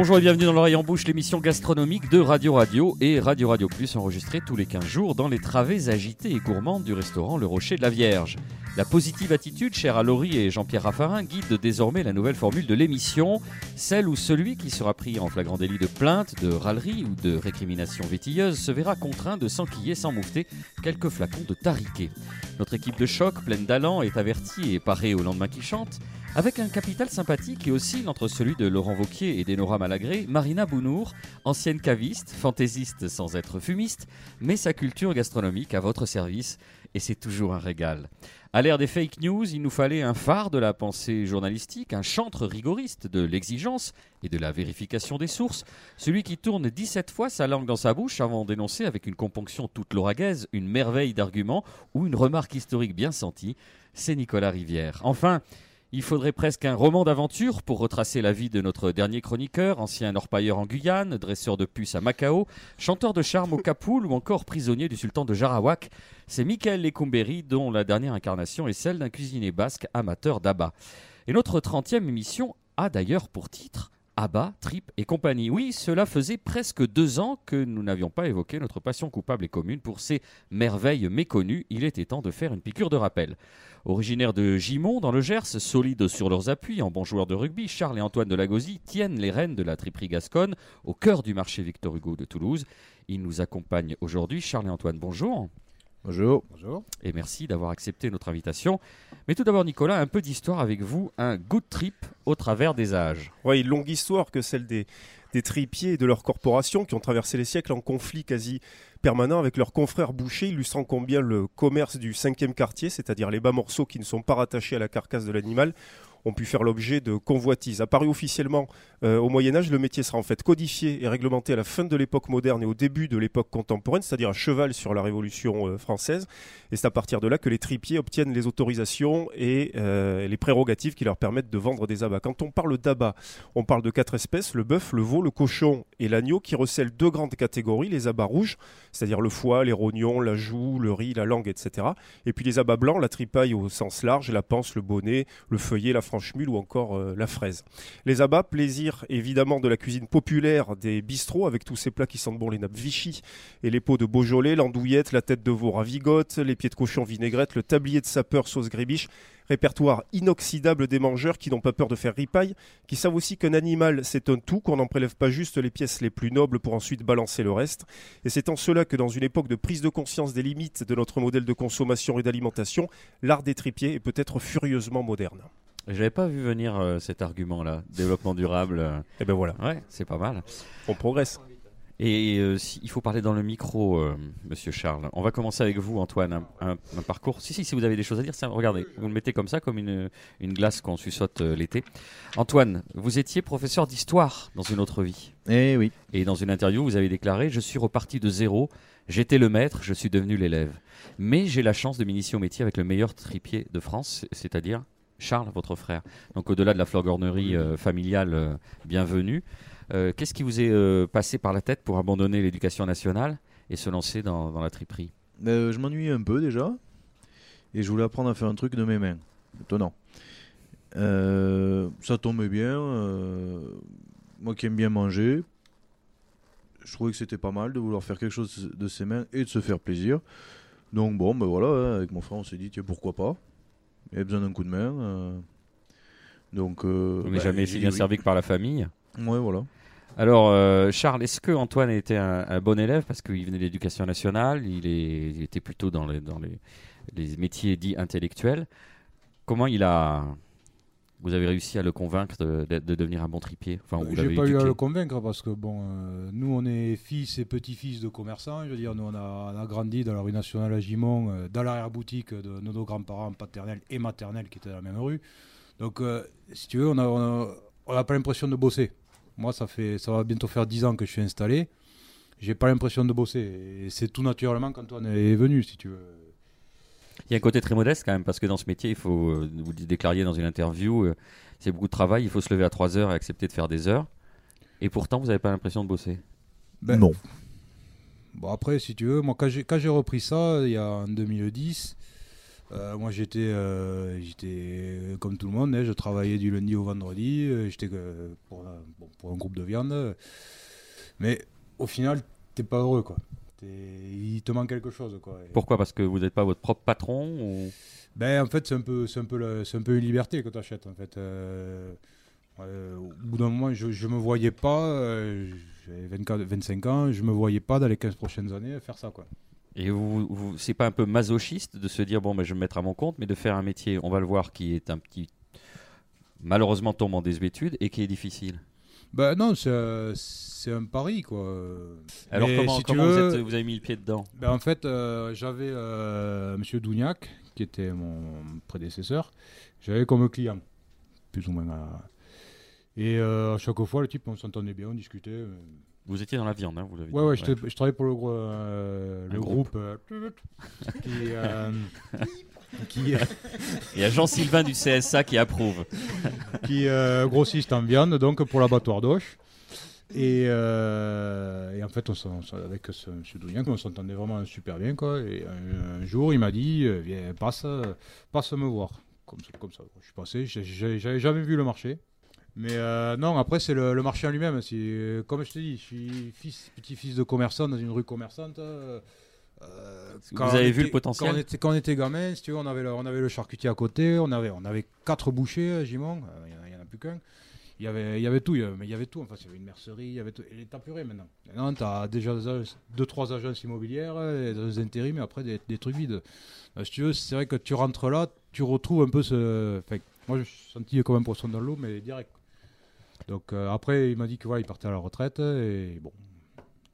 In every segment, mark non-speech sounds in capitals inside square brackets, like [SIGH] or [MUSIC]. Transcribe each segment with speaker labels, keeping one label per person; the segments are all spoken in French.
Speaker 1: Bonjour et bienvenue dans l'oreille en bouche, l'émission gastronomique de Radio Radio et Radio Radio Plus enregistrée tous les 15 jours dans les travées agitées et gourmandes du restaurant Le Rocher de la Vierge. La positive attitude, chère à Laurie et Jean-Pierre Raffarin, guide désormais la nouvelle formule de l'émission, celle où celui qui sera pris en flagrant délit de plainte, de râlerie ou de récrimination vétilleuse se verra contraint de s'enquiller sans moufter quelques flacons de tariquet. Notre équipe de choc, pleine d'allant, est avertie et parée au lendemain qui chante. Avec un capital sympathique qui oscille entre celui de Laurent Vauquier et d'Enora Malagré, Marina Bounour, ancienne caviste, fantaisiste sans être fumiste, met sa culture gastronomique à votre service et c'est toujours un régal. À l'ère des fake news, il nous fallait un phare de la pensée journalistique, un chantre rigoriste de l'exigence et de la vérification des sources, celui qui tourne 17 fois sa langue dans sa bouche avant d'énoncer avec une componction toute lauragaise une merveille d'argument ou une remarque historique bien sentie, c'est Nicolas Rivière. Enfin, il faudrait presque un roman d'aventure pour retracer la vie de notre dernier chroniqueur, ancien orpailleur en Guyane, dresseur de puces à Macao, chanteur de charme au Capoul ou encore prisonnier du sultan de Jarawak. C'est Michael Lecumberi dont la dernière incarnation est celle d'un cuisinier basque amateur d'abat. Et notre 30e émission a d'ailleurs pour titre Abba, Trip et compagnie. Oui, cela faisait presque deux ans que nous n'avions pas évoqué notre passion coupable et commune pour ces merveilles méconnues. Il était temps de faire une piqûre de rappel. Originaires de Gimont, dans le Gers, solides sur leurs appuis, en bons joueurs de rugby, Charles et Antoine de Lagosie tiennent les rênes de la triperie gasconne au cœur du marché Victor Hugo de Toulouse. Ils nous accompagnent aujourd'hui. Charles et Antoine, bonjour.
Speaker 2: Bonjour.
Speaker 3: Bonjour.
Speaker 1: Et merci d'avoir accepté notre invitation. Mais tout d'abord, Nicolas, un peu d'histoire avec vous, un good trip au travers des âges.
Speaker 2: Oui, une longue histoire que celle des, des tripiers et de leurs corporations qui ont traversé les siècles en conflit quasi permanent avec leurs confrères bouchers, illustrant combien le commerce du cinquième quartier, c'est-à-dire les bas morceaux qui ne sont pas rattachés à la carcasse de l'animal, ont pu faire l'objet de convoitises. Apparu officiellement euh, au Moyen Âge, le métier sera en fait codifié et réglementé à la fin de l'époque moderne et au début de l'époque contemporaine, c'est-à-dire à cheval sur la Révolution euh, française. Et c'est à partir de là que les tripiers obtiennent les autorisations et euh, les prérogatives qui leur permettent de vendre des abats. Quand on parle d'abats, on parle de quatre espèces, le bœuf, le veau, le cochon et l'agneau, qui recèlent deux grandes catégories, les abats rouges, c'est-à-dire le foie, les rognons, la joue, le riz, la langue, etc. Et puis les abats blancs, la tripaille au sens large, la panse, le bonnet, le feuillet, la franche-mule ou encore euh, la fraise. Les abats, plaisir évidemment de la cuisine populaire des bistrots, avec tous ces plats qui sentent bon les nappes Vichy et les pots de Beaujolais, l'andouillette, la tête de veau ravigote, les pieds de cochon vinaigrette, le tablier de sapeur sauce grébiche, répertoire inoxydable des mangeurs qui n'ont pas peur de faire ripaille, qui savent aussi qu'un animal un tout, qu'on n'en prélève pas juste les pièces les plus nobles pour ensuite balancer le reste. Et c'est en cela que dans une époque de prise de conscience des limites de notre modèle de consommation et d'alimentation, l'art des tripiers est peut-être furieusement moderne.
Speaker 1: J'avais pas vu venir euh, cet argument-là, développement durable. euh.
Speaker 2: Et ben voilà,
Speaker 1: Ouais, c'est pas mal.
Speaker 2: on progresse.
Speaker 1: Et euh, si- il faut parler dans le micro, euh, Monsieur Charles. On va commencer avec vous, Antoine. Un, un- un parcours. Si, si, si vous avez des choses à dire, ça, regardez, vous le mettez comme ça, comme une, une glace qu'on suçote euh, l'été. Antoine, vous étiez professeur d'histoire dans une autre vie.
Speaker 3: Eh oui.
Speaker 1: Et dans une interview, vous avez déclaré Je suis reparti de zéro, j'étais le maître, je suis devenu l'élève. Mais j'ai la chance de m'initier au métier avec le meilleur tripier de France, c'est-à-dire Charles, votre frère. Donc au-delà de la florgornerie euh, familiale, euh, bienvenue. Euh, Qu'est-ce qui vous est passé par la tête pour abandonner l'éducation nationale et se lancer dans, dans la triperie?
Speaker 3: Euh, je m'ennuie un peu déjà. Et je voulais apprendre à faire un truc de mes mains. Étonnant. Ça tombait bien. moi qui aime bien manger, je trouvais que c'était pas mal de vouloir faire quelque chose de ses mains et de se faire plaisir. Donc bon, ben voilà, hein, avec mon frère, on s'est dit, tiens, pourquoi pas Il avait besoin d'un coup de main. euh, donc, euh,
Speaker 1: Vous n'êtes
Speaker 3: bah,
Speaker 1: jamais si bien
Speaker 3: oui.
Speaker 1: servi que par la famille.
Speaker 3: Ouais, voilà.
Speaker 1: Alors, euh, Charles, est-ce que Antoine était un, un bon élève? Parce qu'il venait de l'éducation nationale, il, est- il était plutôt dans les, dans les, les métiers dits intellectuels. Comment il a, vous avez réussi à le convaincre de, de- de devenir un bon tripier Enfin, vous
Speaker 4: J'ai pas eu à le convaincre parce que bon, euh, nous on est fils et petits-fils de commerçants. Je veux dire, nous on a, on a grandi dans la rue nationale à Gimont, euh, dans l'arrière-boutique de nos deux grands-parents paternels et maternels qui étaient dans la même rue. Donc, euh, si tu veux, on a- on a on n'a pas l'impression de bosser. Moi, ça fait, ça va bientôt faire 10 ans que je suis installé. J'ai pas l'impression de bosser. Et c'est tout naturellement quand on est venu, si tu veux.
Speaker 1: Il y a un côté très modeste quand même parce que dans ce métier, il faut, euh, vous le déclariez dans une interview, euh, c'est beaucoup de travail, il faut se lever à 3 heures et accepter de faire des heures. Et pourtant, vous n'avez pas l'impression de bosser?
Speaker 4: Ben,
Speaker 3: non.
Speaker 4: Bon, après, si tu veux, moi, quand j'ai, repris ça, il y a en 2010, euh, moi, j'étais, j'étais comme tout le monde, hein, je travaillais du lundi au vendredi, euh, j'étais euh, pour, euh, bon, pour un groupe de viande. Mais au final, t'es pas heureux, quoi. Il te manque quelque chose, quoi. Et-
Speaker 1: Pourquoi? Parce que vous n'êtes pas votre propre patron ou...
Speaker 4: Ben, en fait, c'est un peu, un peu, le- c'est un peu une liberté que tu achètes, en fait. Euh, euh, au bout d'un moment, je, je me voyais pas, euh, j'avais 24, 25 ans, je me voyais pas dans les 15 prochaines années faire ça, quoi.
Speaker 1: Et vous, vous- c'est pas un peu masochiste de se dire bon, ben, je vais me mettre à mon compte, mais de faire un métier, on va le voir, qui est un petit malheureusement tombe en désuétude et qui est difficile?
Speaker 4: Ben non, c'est, euh, c'est un pari, quoi.
Speaker 1: Alors
Speaker 4: Mais
Speaker 1: comment,
Speaker 4: si tu
Speaker 1: comment vous,
Speaker 4: veux-
Speaker 1: êtes- vous avez mis le pied dedans?
Speaker 4: Ben, en fait, euh, j'avais euh, Monsieur Dougnac, qui était mon prédécesseur, j'avais comme client, plus ou moins. euh. Et euh, à chaque fois, le type, on s'entendait bien, on discutait.
Speaker 1: Vous étiez dans la viande, hein, vous l'avez
Speaker 4: Ouais,
Speaker 1: dit.
Speaker 4: ouais, je travaillais pour le,
Speaker 1: groupe.
Speaker 4: groupe, [LAUGHS] qui, [LAUGHS] qui, [LAUGHS]
Speaker 1: Il y a Jean-Sylvain du CSA qui approuve. [LAUGHS]
Speaker 4: qui euh, grossiste en viande, donc pour l'abattoir d'Auch. Et, euh, et en fait, on s'en- avec ce M. Dougnac, on s'entendait vraiment super bien. Quoi. Et un, un jour, il m'a dit euh, Viens, passe, euh, passe me voir. Comme ça, comme ça. Je suis passé, j'avais jamais vu le marché. Mais euh, non, après, c'est le, le marché en lui-même. Euh, Comme je te dis, je suis fils, petit-fils de commerçant dans une rue commerçante. Euh, euh,
Speaker 1: Vous
Speaker 4: quand
Speaker 1: avez vu le potentiel
Speaker 4: quand on, était, quand on était gamin, si tu veux, on avait le, on avait le charcutier à côté, on avait, on avait quatre bouchers à Gimont, euh, il n'y en, a plus qu'un. Il y avait, il y avait tout, il y avait, mais il y avait tout. Enfin, il y avait une mercerie, il y avait tout. Et t'as plus rien maintenant. Maintenant, t'as déjà deux, trois agences immobilières, euh, des intérims, mais après des, des trucs vides. Euh, si tu veux, c'est vrai que tu rentres là, tu retrouves un peu ce. Enfin, moi, je me suis senti comme un poisson dans l'eau, mais direct. Donc euh, après, il m'a dit que voilà, il partait à la retraite, et bon,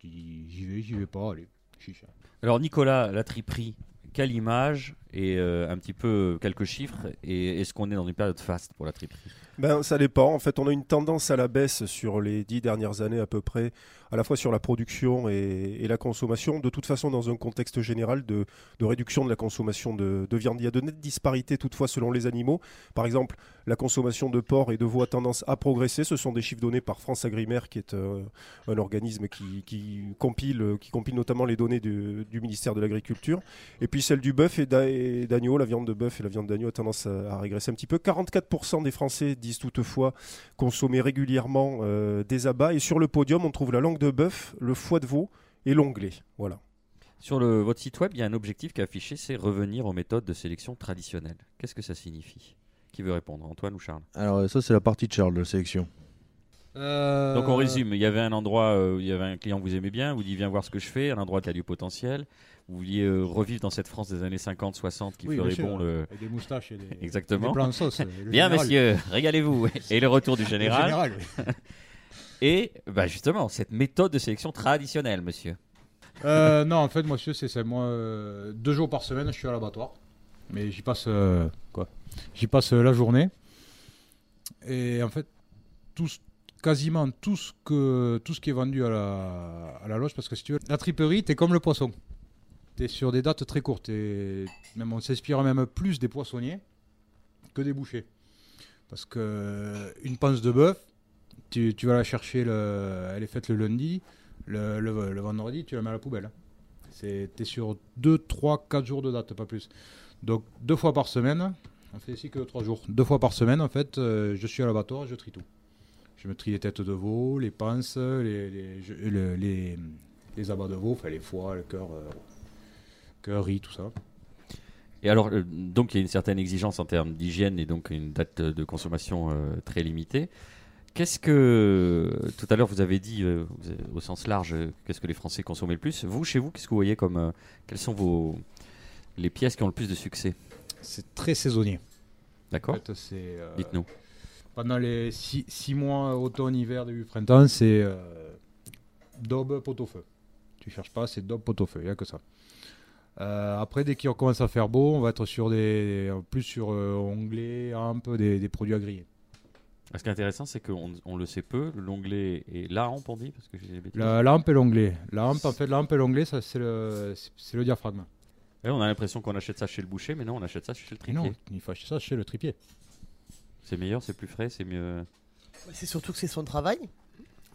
Speaker 4: j'y vais, j'y vais pas, allez, chicha.
Speaker 1: Alors Nicolas, la triperie, quelle image et euh, un petit peu quelques chiffres et est-ce qu'on est dans une période faste pour la triperie
Speaker 2: Ben, ça dépend. En fait, on a une tendance à la baisse sur les dix dernières années à peu près, à la fois sur la production et, la consommation. De toute façon, dans un contexte général de, réduction de la consommation de, de viande. Il y a de nettes disparités toutefois selon les animaux. Par exemple, la consommation de porc et de veau a tendance à progresser. Ce sont des chiffres donnés par France Agrimaire, qui est euh, un organisme qui, compile, qui compile notamment les données du, ministère de l'Agriculture. Et puis celle du bœuf et d'agneau, la viande de bœuf et la viande d'agneau a tendance à, à régresser un petit peu. 44% des Français disent toutefois consommer régulièrement euh, des abats. Et sur le podium, on trouve la langue de bœuf, le foie de veau et l'onglet. Voilà.
Speaker 1: Sur le, votre site web, il y a un objectif qui est affiché, c'est revenir aux méthodes de sélection traditionnelles. Qu'est-ce que ça signifie? Qui veut répondre Antoine ou Charles?
Speaker 3: Alors, ça, c'est la partie de Charles de la sélection.
Speaker 1: Donc on résume, il y avait un endroit, euh, où il y avait un client que vous aimez bien, vous dit viens voir ce que je fais, un endroit qui a du potentiel. Vous vouliez euh, revivre dans cette France des années 50-60 qui
Speaker 4: Oui,
Speaker 1: ferait bon le...
Speaker 4: Avec des moustaches et des,
Speaker 1: Exactement.
Speaker 4: des plans de sauce. le
Speaker 1: Bien messieurs, régalez-vous. [LAUGHS] Et le retour du général. [LAUGHS] Et bah, justement, cette méthode de sélection traditionnelle, monsieur.
Speaker 4: Euh, non, en fait, moi, c'est. Moi, euh, deux jours par semaine, je suis à l'abattoir. Mais j'y passe euh, quoi? J'y passe euh, la journée. Et en fait, tout, quasiment tout ce que tout ce qui est vendu à la, à la loge, parce que si tu veux, la triperie, t'es comme le poisson. T'es sur des dates très courtes. On s'inspire même plus des poissonniers que des bouchers. Parce que euh, une panse de bœuf, tu, tu vas la chercher, le, elle est faite le lundi. Le, vendredi, tu la mets à la poubelle. T'es sur 2, 3, 4 jours de date, pas plus. Donc, deux fois par semaine, on fait ici que 3 jours. Deux fois par semaine, en fait, euh, je suis à l'abattoir je trie tout. Je me trie les têtes de veau, les panses, les, les, les abats de veau, enfin les foies, le cœur, euh, riz, tout ça.
Speaker 1: Et alors, euh, donc il y a une certaine exigence en termes d'hygiène et donc une date de consommation euh, très limitée. Qu'est-ce que, tout à l'heure vous avez dit euh, au sens large, qu'est-ce que les Français consommaient le plus Vous, chez vous, qu'est-ce que vous voyez comme, euh, quelles sont vos, les pièces qui ont le plus de succès?
Speaker 4: C'est très saisonnier. En
Speaker 1: D'accord
Speaker 4: fait, c'est, euh,
Speaker 1: Dites-nous.
Speaker 4: Pendant les 6 mois, automne, hiver, début printemps, c'est euh, daube, pot-au-feu. Tu cherches pas, c'est daube, pot-au-feu, il n'y a que ça. Euh, après, dès qu'il commence à faire beau, on va être sur des, plus sur euh, onglets, un peu des, des produits à griller.
Speaker 1: Ce qui est intéressant, c'est qu'on on le sait peu, l'onglet et la hampe, on dit, parce que j'ai.
Speaker 4: La, la hampe et l'onglet. La hampe, en fait, la hampe et l'onglet, ça, c'est le, c'est- c'est le diaphragme.
Speaker 1: Ouais, on a l'impression qu'on achète ça chez le boucher, mais non, on achète ça chez le
Speaker 4: Et non,
Speaker 1: tripier.
Speaker 4: il faut acheter ça chez le tripier.
Speaker 1: C'est meilleur, c'est plus frais, c'est mieux.
Speaker 5: C'est surtout que c'est son travail.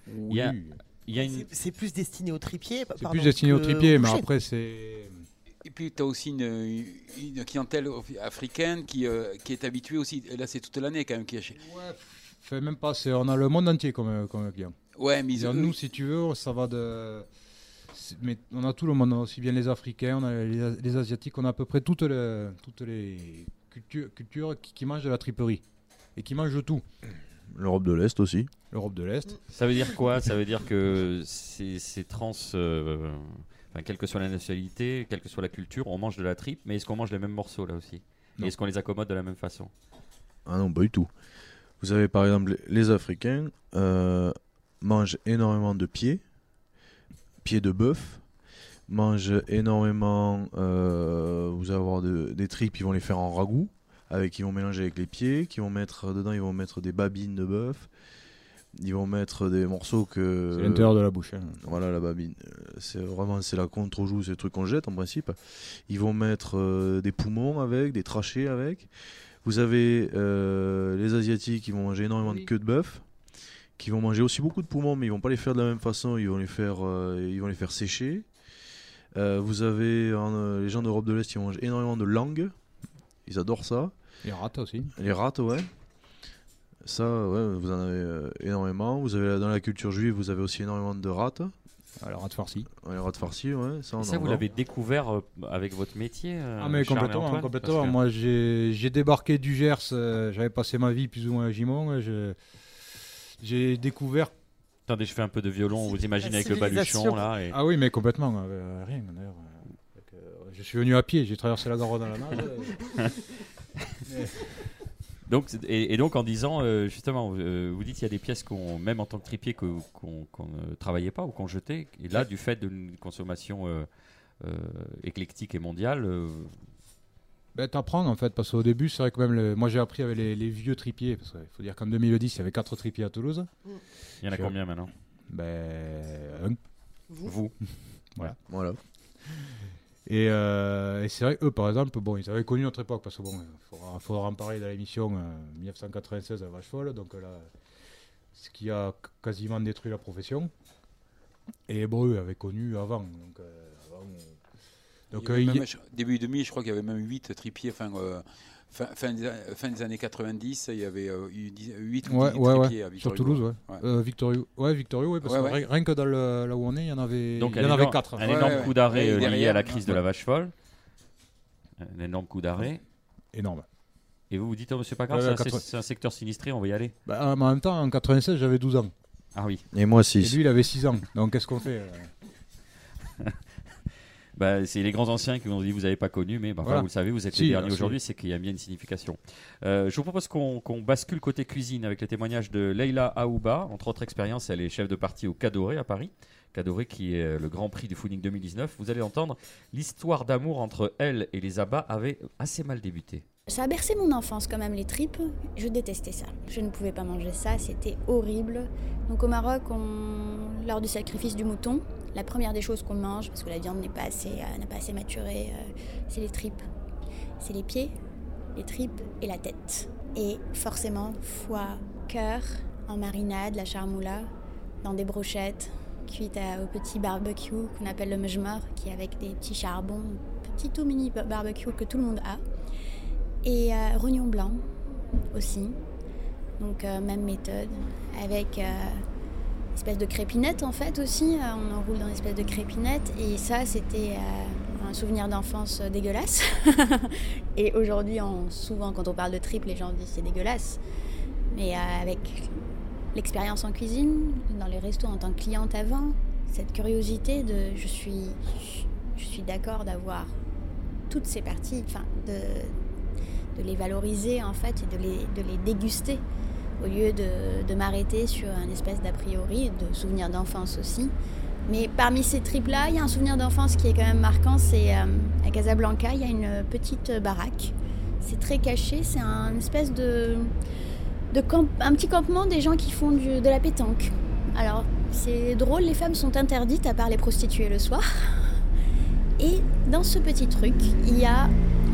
Speaker 1: Il y a-
Speaker 4: Oui.
Speaker 1: Il y a une...
Speaker 5: C'est- C'est plus destiné au tripier.
Speaker 4: C'est plus destiné au tripier, mais après, c'est.
Speaker 6: Et puis tu as aussi une, une clientèle africaine qui, euh, qui est habituée aussi, là c'est toute l'année quand même qui achète.
Speaker 4: Ouais, Fait même pas, on a le monde entier comme, comme client.
Speaker 6: Ouais, mais ils
Speaker 4: nous, si tu veux, ça va de. Mais on a tout le monde, on a aussi bien les Africains, on a les, les Asiatiques, on a à peu près toutes les, toutes les cultures, cultures qui, qui mangent de la triperie et qui mangent tout.
Speaker 3: L'Europe de l'Est aussi.
Speaker 4: L'Europe de l'Est.
Speaker 1: Ça veut dire quoi? Ça veut dire que ces, ces trans, euh, enfin, quelle que soit la nationalité, quelle que soit la culture, on mange de la tripe, mais est-ce qu'on mange les mêmes morceaux là aussi? Et est-ce qu'on les accommode de la même façon?
Speaker 3: Ah non, pas du tout. Vous avez par exemple les Africains euh, mangent énormément de pieds, pieds de bœuf, mangent énormément. euh, vous allez avoir de- des tripes, ils vont les faire en ragoût, avec ils vont mélanger avec les pieds, qui vont mettre dedans, ils vont mettre des babines de bœuf, ils vont mettre des morceaux que.
Speaker 4: C'est l'intérieur de la bouche. hein.
Speaker 3: Voilà la babine. Euh, C'est vraiment c'est la contre-joue, c'est le truc qu'on jette en principe. Ils vont mettre euh, des poumons avec, des trachées avec. Vous avez euh, les asiatiques qui vont manger énormément de queue de bœuf, qui vont manger aussi beaucoup de poumons, mais ils vont pas les faire de la même façon. Ils vont les faire, euh, ils vont les faire sécher. Euh, vous avez euh, les gens d'Europe de l'Est qui mangent énormément de langue. Ils adorent ça.
Speaker 4: Les rats aussi.
Speaker 3: Les rats, ouais. Ça, ouais, vous en avez euh, énormément. Vous avez dans la culture juive, vous avez aussi énormément de rats.
Speaker 4: Ah, les rats de farci.
Speaker 3: Ouais, les rats de farci, ouais. Ça, on
Speaker 1: Et ça,
Speaker 3: en
Speaker 1: vous l'avez découvert euh, avec votre métier euh,
Speaker 4: Ah mais
Speaker 1: Charles
Speaker 4: complètement,
Speaker 1: Antoine
Speaker 4: complètement.
Speaker 1: Que-
Speaker 4: Moi j'ai j'ai débarqué du Gers, euh, j'avais passé ma vie plus ou moins à Gimont. J'ai découvert.
Speaker 1: Attendez, je fais un peu de violon, vous imaginez avec le baluchon là. Et...
Speaker 4: Ah oui, mais complètement. euh, rien d'ailleurs. je suis venu à pied, j'ai traversé la Garonne à la nage. [LAUGHS]
Speaker 1: Donc, et, et donc en disant, euh, justement, euh, vous dites qu'il y a des pièces qu'on, même en tant que tripier, qu'on ne travaillait pas ou qu'on jetait. Et là, du fait d'une consommation euh, euh, éclectique et mondiale, euh,
Speaker 4: Ben, t'apprends en fait, parce qu'au début, c'est vrai que même le- moi j'ai appris avec les, les vieux tripiers, parce qu'il faut dire qu'en 2010, il y avait 4 tripiers à Toulouse.
Speaker 1: il y en a combien maintenant?
Speaker 4: Ben, un.
Speaker 1: Vous [LAUGHS]
Speaker 3: Voilà.
Speaker 4: Et, euh, et c'est vrai, eux par exemple, bon, ils avaient connu notre époque, parce que bon, il faudra, faudra en parler dans l'émission euh, 1996 à Vache Folle, donc euh, là, ce qui a quasiment détruit la profession. Et bon, eux avaient connu avant. Donc, euh, avant, euh, donc,
Speaker 6: il y avait
Speaker 4: euh, il-
Speaker 6: même, je- début 2000, je crois qu'il y avait même 8 tripiers. Enfin, euh, fin, fin, des, fin des années 90, il y avait euh, eu 8 ou
Speaker 4: Ouais,
Speaker 6: 10
Speaker 4: ouais,
Speaker 6: tripiers à
Speaker 4: sur
Speaker 6: Victor
Speaker 4: Toulouse,
Speaker 6: Hugo.
Speaker 4: ouais.
Speaker 6: Ouais.
Speaker 4: Euh, Victorio, ouais, Victorio, ouais, parce
Speaker 6: Ouais,
Speaker 4: que
Speaker 6: ouais.
Speaker 4: rien- rien que dans le, là où on est, il y en avait,
Speaker 1: Donc,
Speaker 4: il y en avait
Speaker 1: énorme-
Speaker 4: 4.
Speaker 1: Un
Speaker 6: Ouais,
Speaker 1: énorme
Speaker 6: ouais.
Speaker 1: coup d'arrêt
Speaker 6: Ouais,
Speaker 1: euh, lié à la crise de
Speaker 6: ouais.
Speaker 1: la vache folle. Un énorme coup d'arrêt.
Speaker 4: Énorme.
Speaker 1: Et vous vous dites, oh, monsieur pas grave,
Speaker 4: Ouais,
Speaker 1: c'est,
Speaker 4: ouais,
Speaker 1: un,
Speaker 4: 80.
Speaker 1: c'est un secteur sinistré, on va y aller.
Speaker 4: Bah, en même temps, en 96, j'avais 12 ans.
Speaker 1: Ah oui.
Speaker 3: Et moi
Speaker 4: Et
Speaker 3: 6.
Speaker 4: lui, il avait 6 ans. Donc, qu'est-ce qu'on fait euh? [LAUGHS]
Speaker 1: Bah, c'est les grands anciens qui vous ont dit vous n'avez pas connu, mais bah,
Speaker 4: Voilà.
Speaker 1: vous le savez, vous êtes
Speaker 4: Si,
Speaker 1: les derniers aujourd'hui, c'est qu'il y a bien une signification. Euh, je vous propose qu'on bascule côté cuisine avec les témoignages de Leila Aouba. Entre autres expériences, elle est chef de partie au Cadoré à Paris. Cadoré qui est euh, le grand prix du fooding 2019. Vous allez entendre, l'histoire d'amour entre elle et les abats avait assez mal débuté.
Speaker 7: Ça a bercé mon enfance quand même, les tripes. Je détestais ça. Je ne pouvais pas manger ça, c'était horrible. Donc au Maroc, on- lors du sacrifice du mouton, la première des choses qu'on mange, parce que la viande n'est pas assez, euh, n'a pas assez maturé, euh, c'est les tripes. C'est les pieds, les tripes et la tête. Et forcément, foie, cœur, en marinade, la charmoula, dans des brochettes, cuites au petit barbecue qu'on appelle le mejmar, qui est avec des petits charbons, petit tout mini ba- barbecue que tout le monde a. Et euh, rognon blanc aussi. Donc euh, même méthode. Avec euh, espèce de crépinette en fait aussi. Euh, on enroule dans une espèce de crépinette. Et ça c'était un souvenir d'enfance dégueulasse. [LAUGHS] et aujourd'hui souvent quand on parle de triple les gens disent c'est dégueulasse. Mais avec l'expérience en cuisine, dans les restos en tant que cliente avant, cette curiosité de je suis, je suis d'accord d'avoir toutes ces parties, de les valoriser en fait et de les, de les déguster au lieu de, de m'arrêter sur un espèce d'a priori, de souvenirs d'enfance aussi. Mais parmi ces tripes-là, il y a un souvenir d'enfance qui est quand même marquant, c'est euh, à Casablanca, il y a une petite baraque. C'est très caché, c'est un espèce de, de camp- un petit campement des gens qui font du- de la pétanque. Alors, c'est drôle, les femmes sont interdites à part les prostituées le soir. Et dans ce petit truc, il y a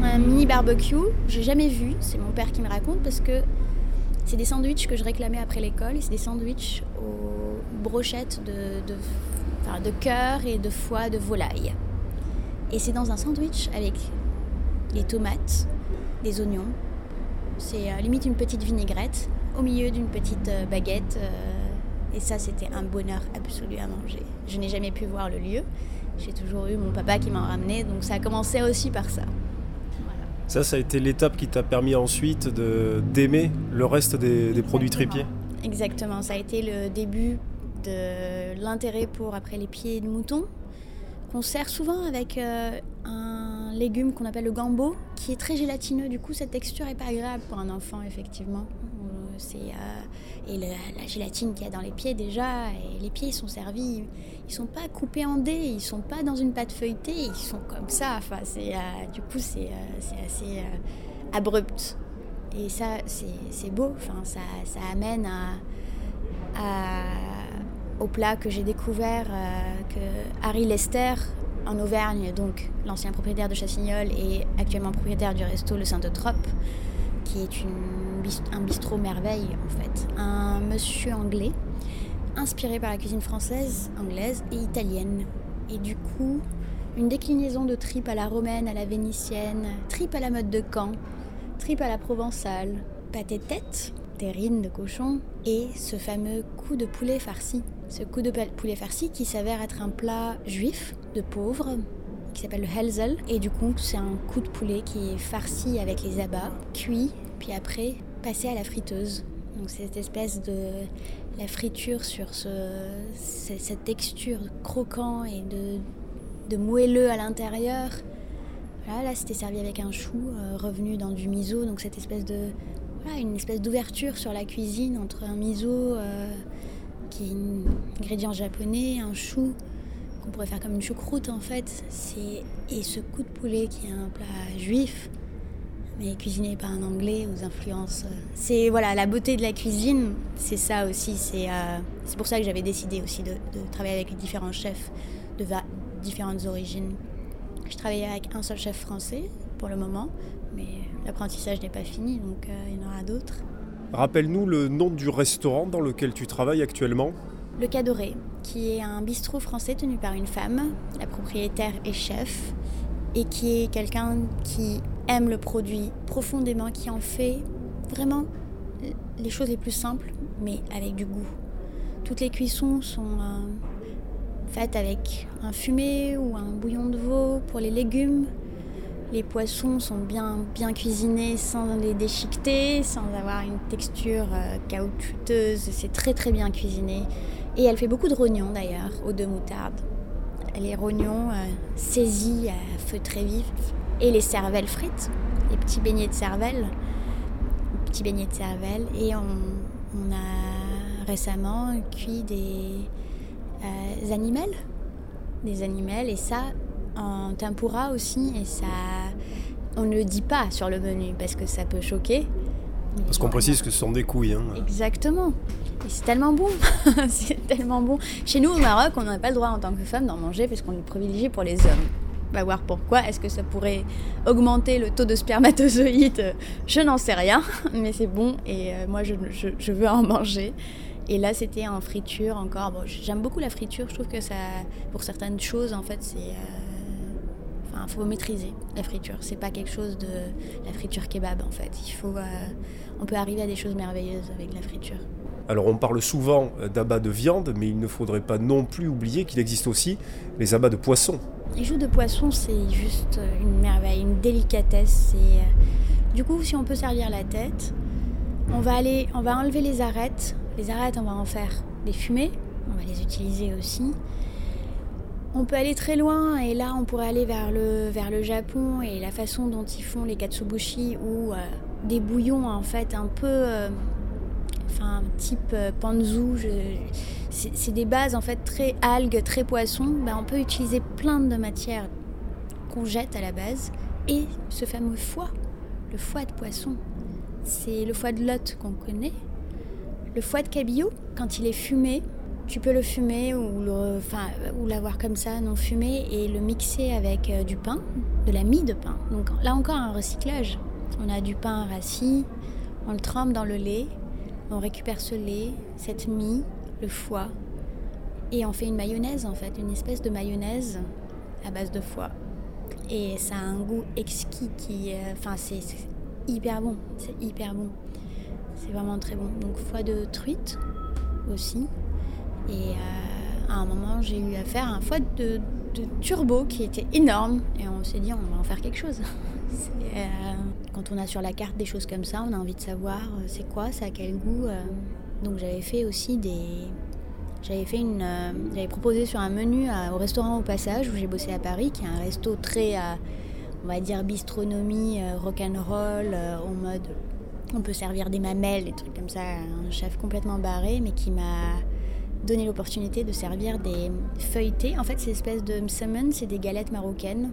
Speaker 7: un mini barbecue. J'ai jamais vu, c'est mon père qui me raconte parce que c'est des sandwichs que je réclamais après l'école. C'est des sandwichs aux brochettes de, enfin, de cœur et de foie de volaille. Et c'est dans un sandwich avec les tomates, des oignons, C'est euh, limite une petite vinaigrette au milieu d'une petite euh, baguette. euh, et ça, c'était un bonheur absolu à manger. Je n'ai jamais pu voir le lieu. J'ai toujours eu mon papa qui m'en ramenait, donc ça a commencé aussi par ça.
Speaker 2: Ça, ça a été l'étape qui t'a permis ensuite de d'aimer le reste des, des produits tripiers.
Speaker 7: Exactement, ça a été le début de l'intérêt pour après les pieds de mouton, qu'on sert souvent avec euh, un légume qu'on appelle le gambo, qui est très gélatineux. Du coup, cette texture est pas agréable pour un enfant, effectivement. C'est euh, et la gélatine qu'il y a dans les pieds déjà, et les pieds sont servis, ils sont pas coupés en dés, ils sont pas dans une pâte feuilletée, ils sont comme ça. Enfin, c'est euh, du coup c'est euh, assez euh, abrupt. Et ça, c'est beau. Enfin, ça, ça amène au plat que j'ai découvert que Harry Lester en Auvergne, donc l'ancien propriétaire de Chassignol et actuellement propriétaire du resto Le Saint-Eutrope, qui est une un bistrot merveille en fait. Un monsieur anglais, inspiré par la cuisine française, anglaise et italienne. Et du coup, une déclinaison de tripes à la romaine, à la vénitienne, tripes à la mode de Caen, tripes à la provençale, pâté de tête, terrine de cochon et ce fameux coup de poulet farci. Ce coup de poulet farci qui s'avère être un plat juif de pauvres qui s'appelle le helzel et du coup c'est un coup de poulet qui est farci avec les abats, cuit, puis après passé à la friteuse. Donc cette espèce de la friture sur ce, ce- cette texture croquant et de, de moelleux à l'intérieur. Voilà, là c'était servi avec un chou euh, revenu dans du miso, donc cette espèce de une espèce d'ouverture sur la cuisine entre un miso euh, qui est un ingrédient japonais, un chou qu'on pourrait faire comme une choucroute en fait, et ce coup de poulet qui est un plat juif mais cuisiné par un anglais aux influences. euh, C'est voilà la beauté de la cuisine, c'est ça aussi. C'est euh, c'est pour ça que j'avais décidé aussi de, de travailler avec différents chefs de différentes origines. Je travaillais avec un seul chef français pour le moment, mais l'apprentissage n'est pas fini, donc euh, il y en aura d'autres.
Speaker 2: Rappelle-nous le nom du restaurant dans lequel tu travailles actuellement.
Speaker 7: Le Cadoré, qui est un bistrot français tenu par une femme, la propriétaire et chef, et qui est quelqu'un qui aime le produit profondément, qui en fait vraiment les choses les plus simples, mais avec du goût. Toutes les cuissons sont euh, faites avec un fumé ou un bouillon de veau pour les légumes. Les poissons sont bien, bien cuisinés sans les déchiqueter, sans avoir une texture euh, caoutchouteuse. C'est très très bien cuisiné. Et elle fait beaucoup de rognons d'ailleurs, aux deux moutardes. Les rognons euh, saisis à feu très vif. Et les cervelles frites, les petits beignets de cervelle. Petits beignets de cervelle. Et on, on a récemment cuit des euh, animaux. Des animaux. Et ça, en tempura aussi. Et ça, on ne le dit pas sur le menu parce que ça peut choquer.
Speaker 2: Parce qu'on précise que ce sont des couilles. hein.
Speaker 7: Exactement. Et c'est tellement bon. [LAUGHS] c'est tellement bon. Chez nous au Maroc, on n'a pas le droit en tant que femme d'en manger parce qu'on est privilégié pour les hommes. On va voir pourquoi. Est-ce que ça pourrait augmenter le taux de spermatozoïdes? Je n'en sais rien, [LAUGHS] mais c'est bon et euh, moi je, veux en manger. Et là, c'était en friture encore. Bon, j'aime beaucoup la friture. Je trouve que ça, pour certaines choses, en fait, c'est. euh, Enfin, faut maîtriser la friture. C'est pas quelque chose de la friture kebab, en fait. Il faut. euh, on peut arriver à des choses merveilleuses avec la friture.
Speaker 2: Alors on parle souvent d'abats de viande, mais il ne faudrait pas non plus oublier qu'il existe aussi les abats de poisson.
Speaker 7: Les joues de poisson, c'est juste une merveille, une délicatesse. Euh, Du coup, si on peut servir la tête, on va, aller, on va enlever les arêtes. Les arêtes, on va en faire des fumées. On va les utiliser aussi. On peut aller très loin et là, on pourrait aller vers le, vers le Japon et la façon dont ils font les katsubushi ou euh, des bouillons en fait un peu... euh, enfin type euh, panzu, je- c'est des bases en fait très algues, très poissons. Ben, on peut utiliser plein de matières qu'on jette à la base et ce fameux foie, le foie de poisson, c'est le foie de lotte qu'on connaît. Le foie de cabillaud, quand il est fumé, tu peux le fumer ou enfin, ou l'avoir comme ça, non fumé, et le mixer avec euh, du pain, de la mie de pain. Donc là encore un recyclage. On a du pain rassis, on le trempe dans le lait, on récupère ce lait, cette mie, le foie, et on fait une mayonnaise en fait, une espèce de mayonnaise à base de foie. Et ça a un goût exquis qui, euh, enfin c'est hyper bon. C'est hyper bon. C'est vraiment très bon. Donc foie de truite aussi. Et euh, à un moment, j'ai eu à faire un foie de turbo qui était énorme. Et on s'est dit, on va en faire quelque chose. [LAUGHS] Euh, quand on a sur la carte des choses comme ça, on a envie de savoir euh, c'est quoi, ça a quel goût. euh. Donc j'avais fait aussi des. J'avais fait une. j'avais proposé sur un menu à- au restaurant au passage où j'ai bossé à Paris, qui est un resto très, euh, on va dire, bistronomie, rock'n'roll, en mode. On peut servir des mamelles, des trucs comme ça, un chef complètement barré, mais qui m'a donné l'opportunité de servir des feuilletés. En fait, ces espèces de msemen, c'est des galettes marocaines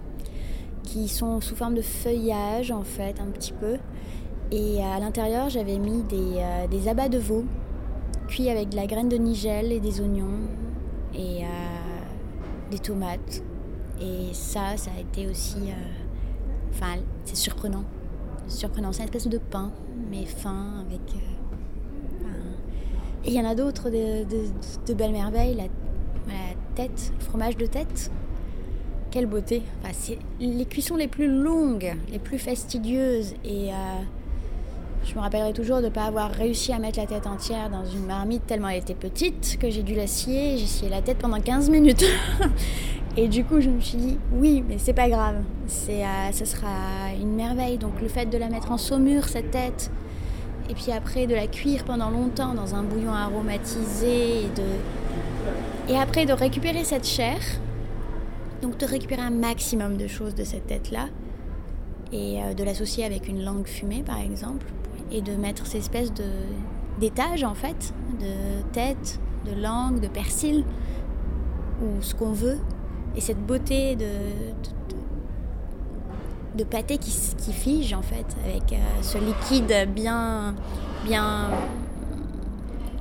Speaker 7: qui sont sous forme de feuillage, en fait, un petit peu. Et à l'intérieur, j'avais mis des, euh, des abats de veau, cuits avec de la graine de nigel et des oignons, et euh, des tomates. Et ça, ça a été aussi... euh, Enfin, c'est surprenant. Surprenant. C'est une espèce de pain, mais fin, avec... euh, Et il y en a d'autres de, de- belles merveilles. La, la tête, le fromage de tête. Quelle beauté. Enfin, c'est les cuissons les plus longues, les plus fastidieuses. Et euh, je me rappellerai toujours de ne pas avoir réussi à mettre la tête entière dans une marmite tellement elle était petite que j'ai dû la scier. J'ai scié la tête pendant 15 minutes. [LAUGHS] Et du coup, je me suis dit, oui, mais c'est pas grave. C'est, euh, ce sera une merveille. Donc, le fait de la mettre en saumure, cette tête, et puis après de la cuire pendant longtemps dans un bouillon aromatisé, et après de récupérer cette chair, donc de récupérer un maximum de choses de cette tête-là, et euh, de l'associer avec une langue fumée, par exemple, et de mettre ces espèces de d'étages, en fait, de tête, de langue, de persil, ou ce qu'on veut. Et cette beauté de, de, pâté qui, qui fige en fait, avec euh, ce liquide bien, bien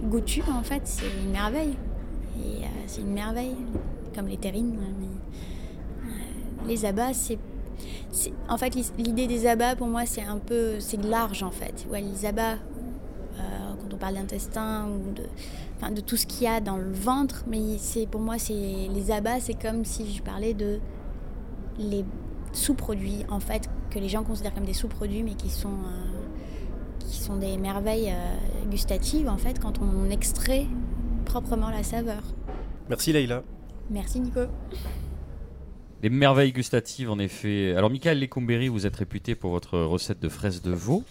Speaker 7: goûtu en fait, c'est une merveille. Et euh, c'est une merveille, comme les terrines. euh, les abats, c'est. En fait, l'idée des abats, pour moi, c'est un peu. C'est large en fait. Ouais, les abats, euh, quand on parle d'intestin ou de, enfin, de tout ce qu'il y a dans le ventre, mais c'est pour moi, c'est les abats, c'est comme si je parlais de les sous-produits en fait que les gens considèrent comme des sous-produits, mais qui sont euh, qui sont des merveilles euh, gustatives en fait quand on extrait proprement la saveur.
Speaker 2: Merci Leïla.
Speaker 7: Merci Nico.
Speaker 1: Les merveilles gustatives, en effet. Alors, Michael Lecomberi, vous êtes réputé pour votre recette de fraises de veau.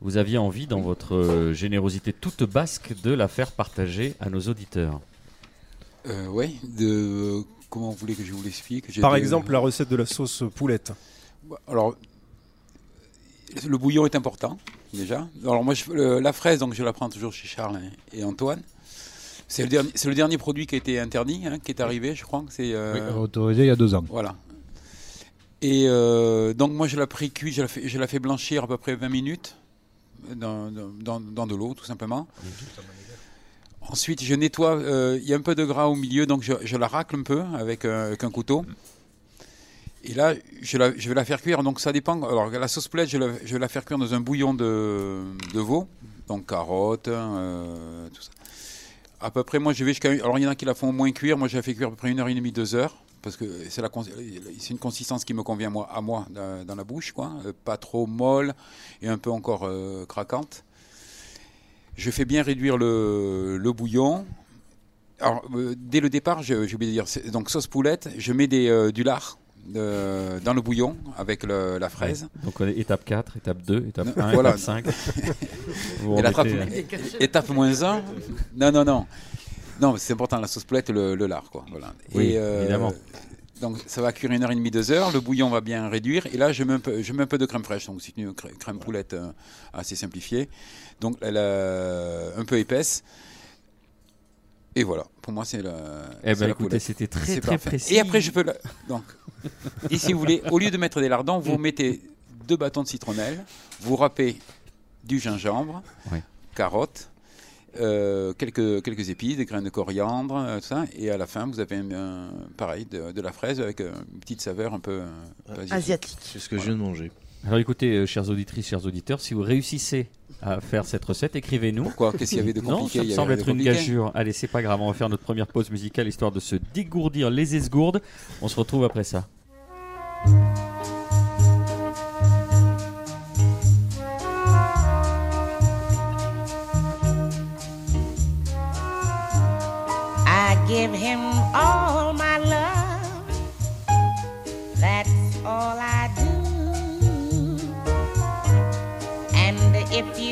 Speaker 1: Vous aviez envie, dans votre euh, générosité toute basque, de la faire partager à nos auditeurs.
Speaker 6: Euh, ouais, de comment vous voulez que je vous l'explique?
Speaker 2: Par
Speaker 6: des-
Speaker 2: exemple, la recette de la sauce poulette.
Speaker 6: Alors, le bouillon est important, déjà. Alors, moi, je- le- la fraise, donc je la prends toujours chez Charles et Antoine. C'est le, dernier, c'est le dernier produit qui a été interdit, hein, qui est arrivé, je crois. que C'est, euh,
Speaker 4: Autorisé il y a deux ans.
Speaker 6: Voilà. Et euh, donc, moi, je la précuis, je la, fais, je la fais blanchir à peu près 20 minutes dans, dans- dans de l'eau, tout simplement. Ensuite, je nettoie. euh, Il y a un peu de gras au milieu, donc je, je la racle un peu avec, euh, avec un couteau. Et là, je, la- je vais la faire cuire. Donc ça dépend. Alors la sauce poulette, je, la- je vais la faire cuire dans un bouillon de, de veau, donc carottes, euh, tout ça. À peu près, moi, je vais jusqu'à. Alors il y en a qui la font moins cuire. Moi, je la fais cuire à peu près une heure et demie, deux heures, parce que c'est une consistance qui me convient moi, à moi dans, la bouche, quoi. Euh, Pas trop molle et un peu encore euh, craquante. Je fais bien réduire le, bouillon. Alors, euh, dès le départ, j'ai oublié de dire, donc sauce poulette, je mets des, du lard euh, dans le bouillon avec le- la fraise.
Speaker 1: Donc, on est étape 4, étape 2, étape
Speaker 6: Non,
Speaker 1: 1,
Speaker 6: voilà.
Speaker 1: étape 5. [LAUGHS] Vous
Speaker 6: Et la
Speaker 1: remettez,
Speaker 6: trappe-
Speaker 1: euh,
Speaker 6: étape moins 1. Non, non, non. Non, c'est important, la sauce poulette, le, le lard, quoi. Voilà.
Speaker 1: Oui,
Speaker 6: Et, euh,
Speaker 1: évidemment.
Speaker 6: Donc, ça va cuire une heure et demie, deux heures. Le bouillon va bien réduire. Et là, je mets un peu, je mets un peu de crème fraîche. Donc, c'est une crè- crème poulette euh, assez simplifiée. Donc, elle est un peu épaisse. Et voilà. Pour moi, c'est la.
Speaker 1: Eh ben, écoutez, c'était très, très
Speaker 6: parfait.
Speaker 1: précis.
Speaker 6: Et après, je peux. la- Donc, [LAUGHS] et si vous voulez, au lieu de mettre des lardons, vous mettez deux bâtons de citronnelle, vous râpez du gingembre,
Speaker 1: Ouais.
Speaker 6: carottes, euh, quelques, quelques épices, des graines de coriandre, euh, tout ça, et à la fin, vous avez un- un- pareil de, de la fraise avec euh, une petite saveur un peu, euh. Asiatique.
Speaker 3: C'est ce que je viens de manger.
Speaker 1: Alors écoutez, euh, chers auditrices, chers auditeurs, si vous réussissez à faire cette recette, écrivez-nous.
Speaker 6: Pourquoi Qu'est-ce qu'il y avait de [LAUGHS] compliqué
Speaker 1: Non,
Speaker 6: ça
Speaker 1: semble être une gageure. Allez, c'est pas grave, on va faire notre première pause musicale histoire de se dégourdir les esgourdes. On se retrouve après ça.
Speaker 8: Give him all my love. That's all I do. If you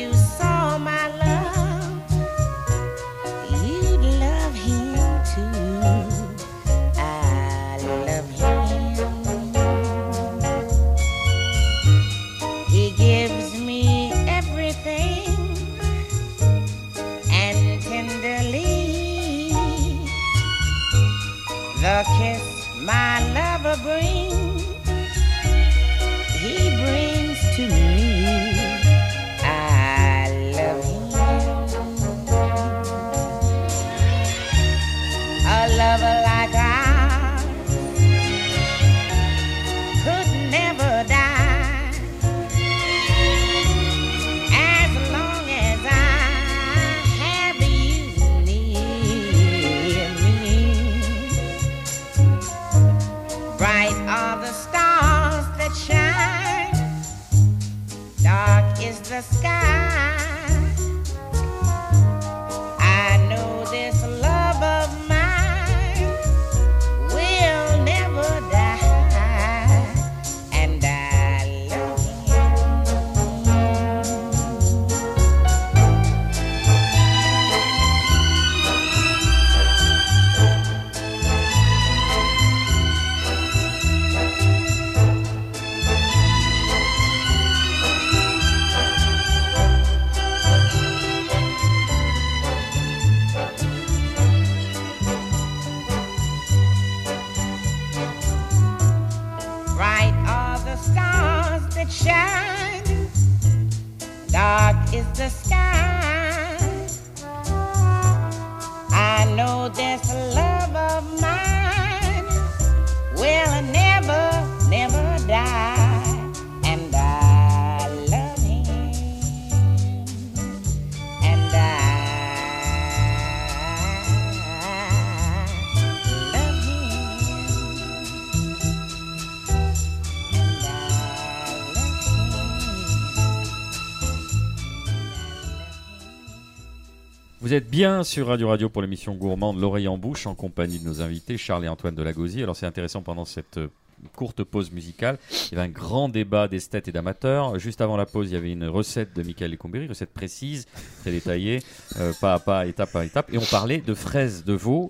Speaker 1: Sur Radio Radio pour l'émission Gourmande L'oreille en bouche en compagnie de nos invités Charles et Antoine Delagosie. Alors c'est intéressant pendant cette euh, courte pause musicale, il y avait un grand débat d'esthètes et d'amateurs. Juste avant la pause, il y avait une recette de Michael Lecombéry, recette précise, très détaillée, [LAUGHS] euh, pas à pas, étape par étape. Et on parlait de fraises de veau.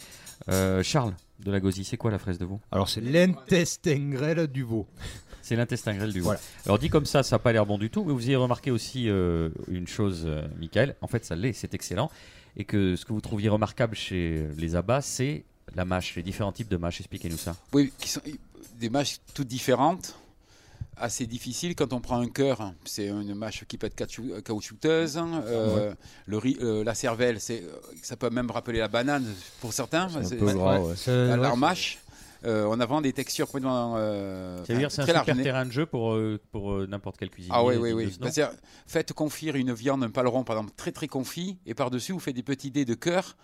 Speaker 1: Euh, Charles Delagosie, c'est quoi la fraise de veau?
Speaker 4: Alors c'est l'intestin grêle du veau.
Speaker 1: C'est l'intestin grêle du veau.
Speaker 4: Voilà.
Speaker 1: Alors dit comme ça, ça n'a pas l'air bon du tout, mais vous y avez remarqué aussi euh, une chose, Michael. En fait, ça l'est, c'est excellent. Et que ce que vous trouviez remarquable chez les abats, c'est la mâche, les différents types de mâches. Expliquez-nous ça.
Speaker 6: Oui, qui sont des mâches toutes différentes, assez difficiles. Quand on prend un cœur, c'est une mâche qui peut être caoutchou- caoutchouteuse. Euh, le riz, euh, la cervelle, c'est, ça peut même rappeler la banane pour certains.
Speaker 3: C'est un peu gras, ouais.
Speaker 6: La, la mâche, euh, on a vraiment des textures complètement euh,
Speaker 1: Ça veut dire que c'est un
Speaker 6: très
Speaker 1: super
Speaker 6: larges.
Speaker 1: terrain de jeu pour, euh, pour euh, n'importe quel cuisinier.
Speaker 6: Ah oui, oui, oui. C'est-à-dire, faites confire une viande, un paleron, par exemple, très très confit, et par-dessus, vous faites des petits dés de cœur.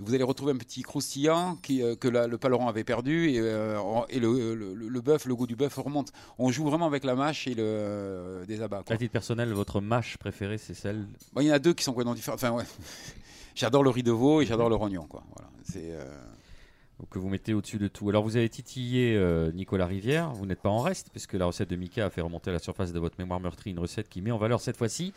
Speaker 6: Vous allez retrouver un petit croustillant qui, euh, que la- le paleron avait perdu, et, et le, le, le bœuf, le goût du bœuf remonte. On joue vraiment avec la mâche et le, des abats. quoi.
Speaker 1: À titre personnel, votre mâche préférée, c'est celle.
Speaker 6: Bon, il y en a deux qui sont complètement différents. Enfin, ouais. [LAUGHS] J'adore le riz de veau et j'adore le rognon. Quoi. Voilà. C'est, euh,
Speaker 1: que vous mettez au-dessus de tout. Alors vous avez titillé euh, Nicolas Rivière, vous n'êtes pas en reste, puisque la recette de Mika a fait remonter à la surface de votre mémoire meurtrie une recette qui met en valeur cette fois-ci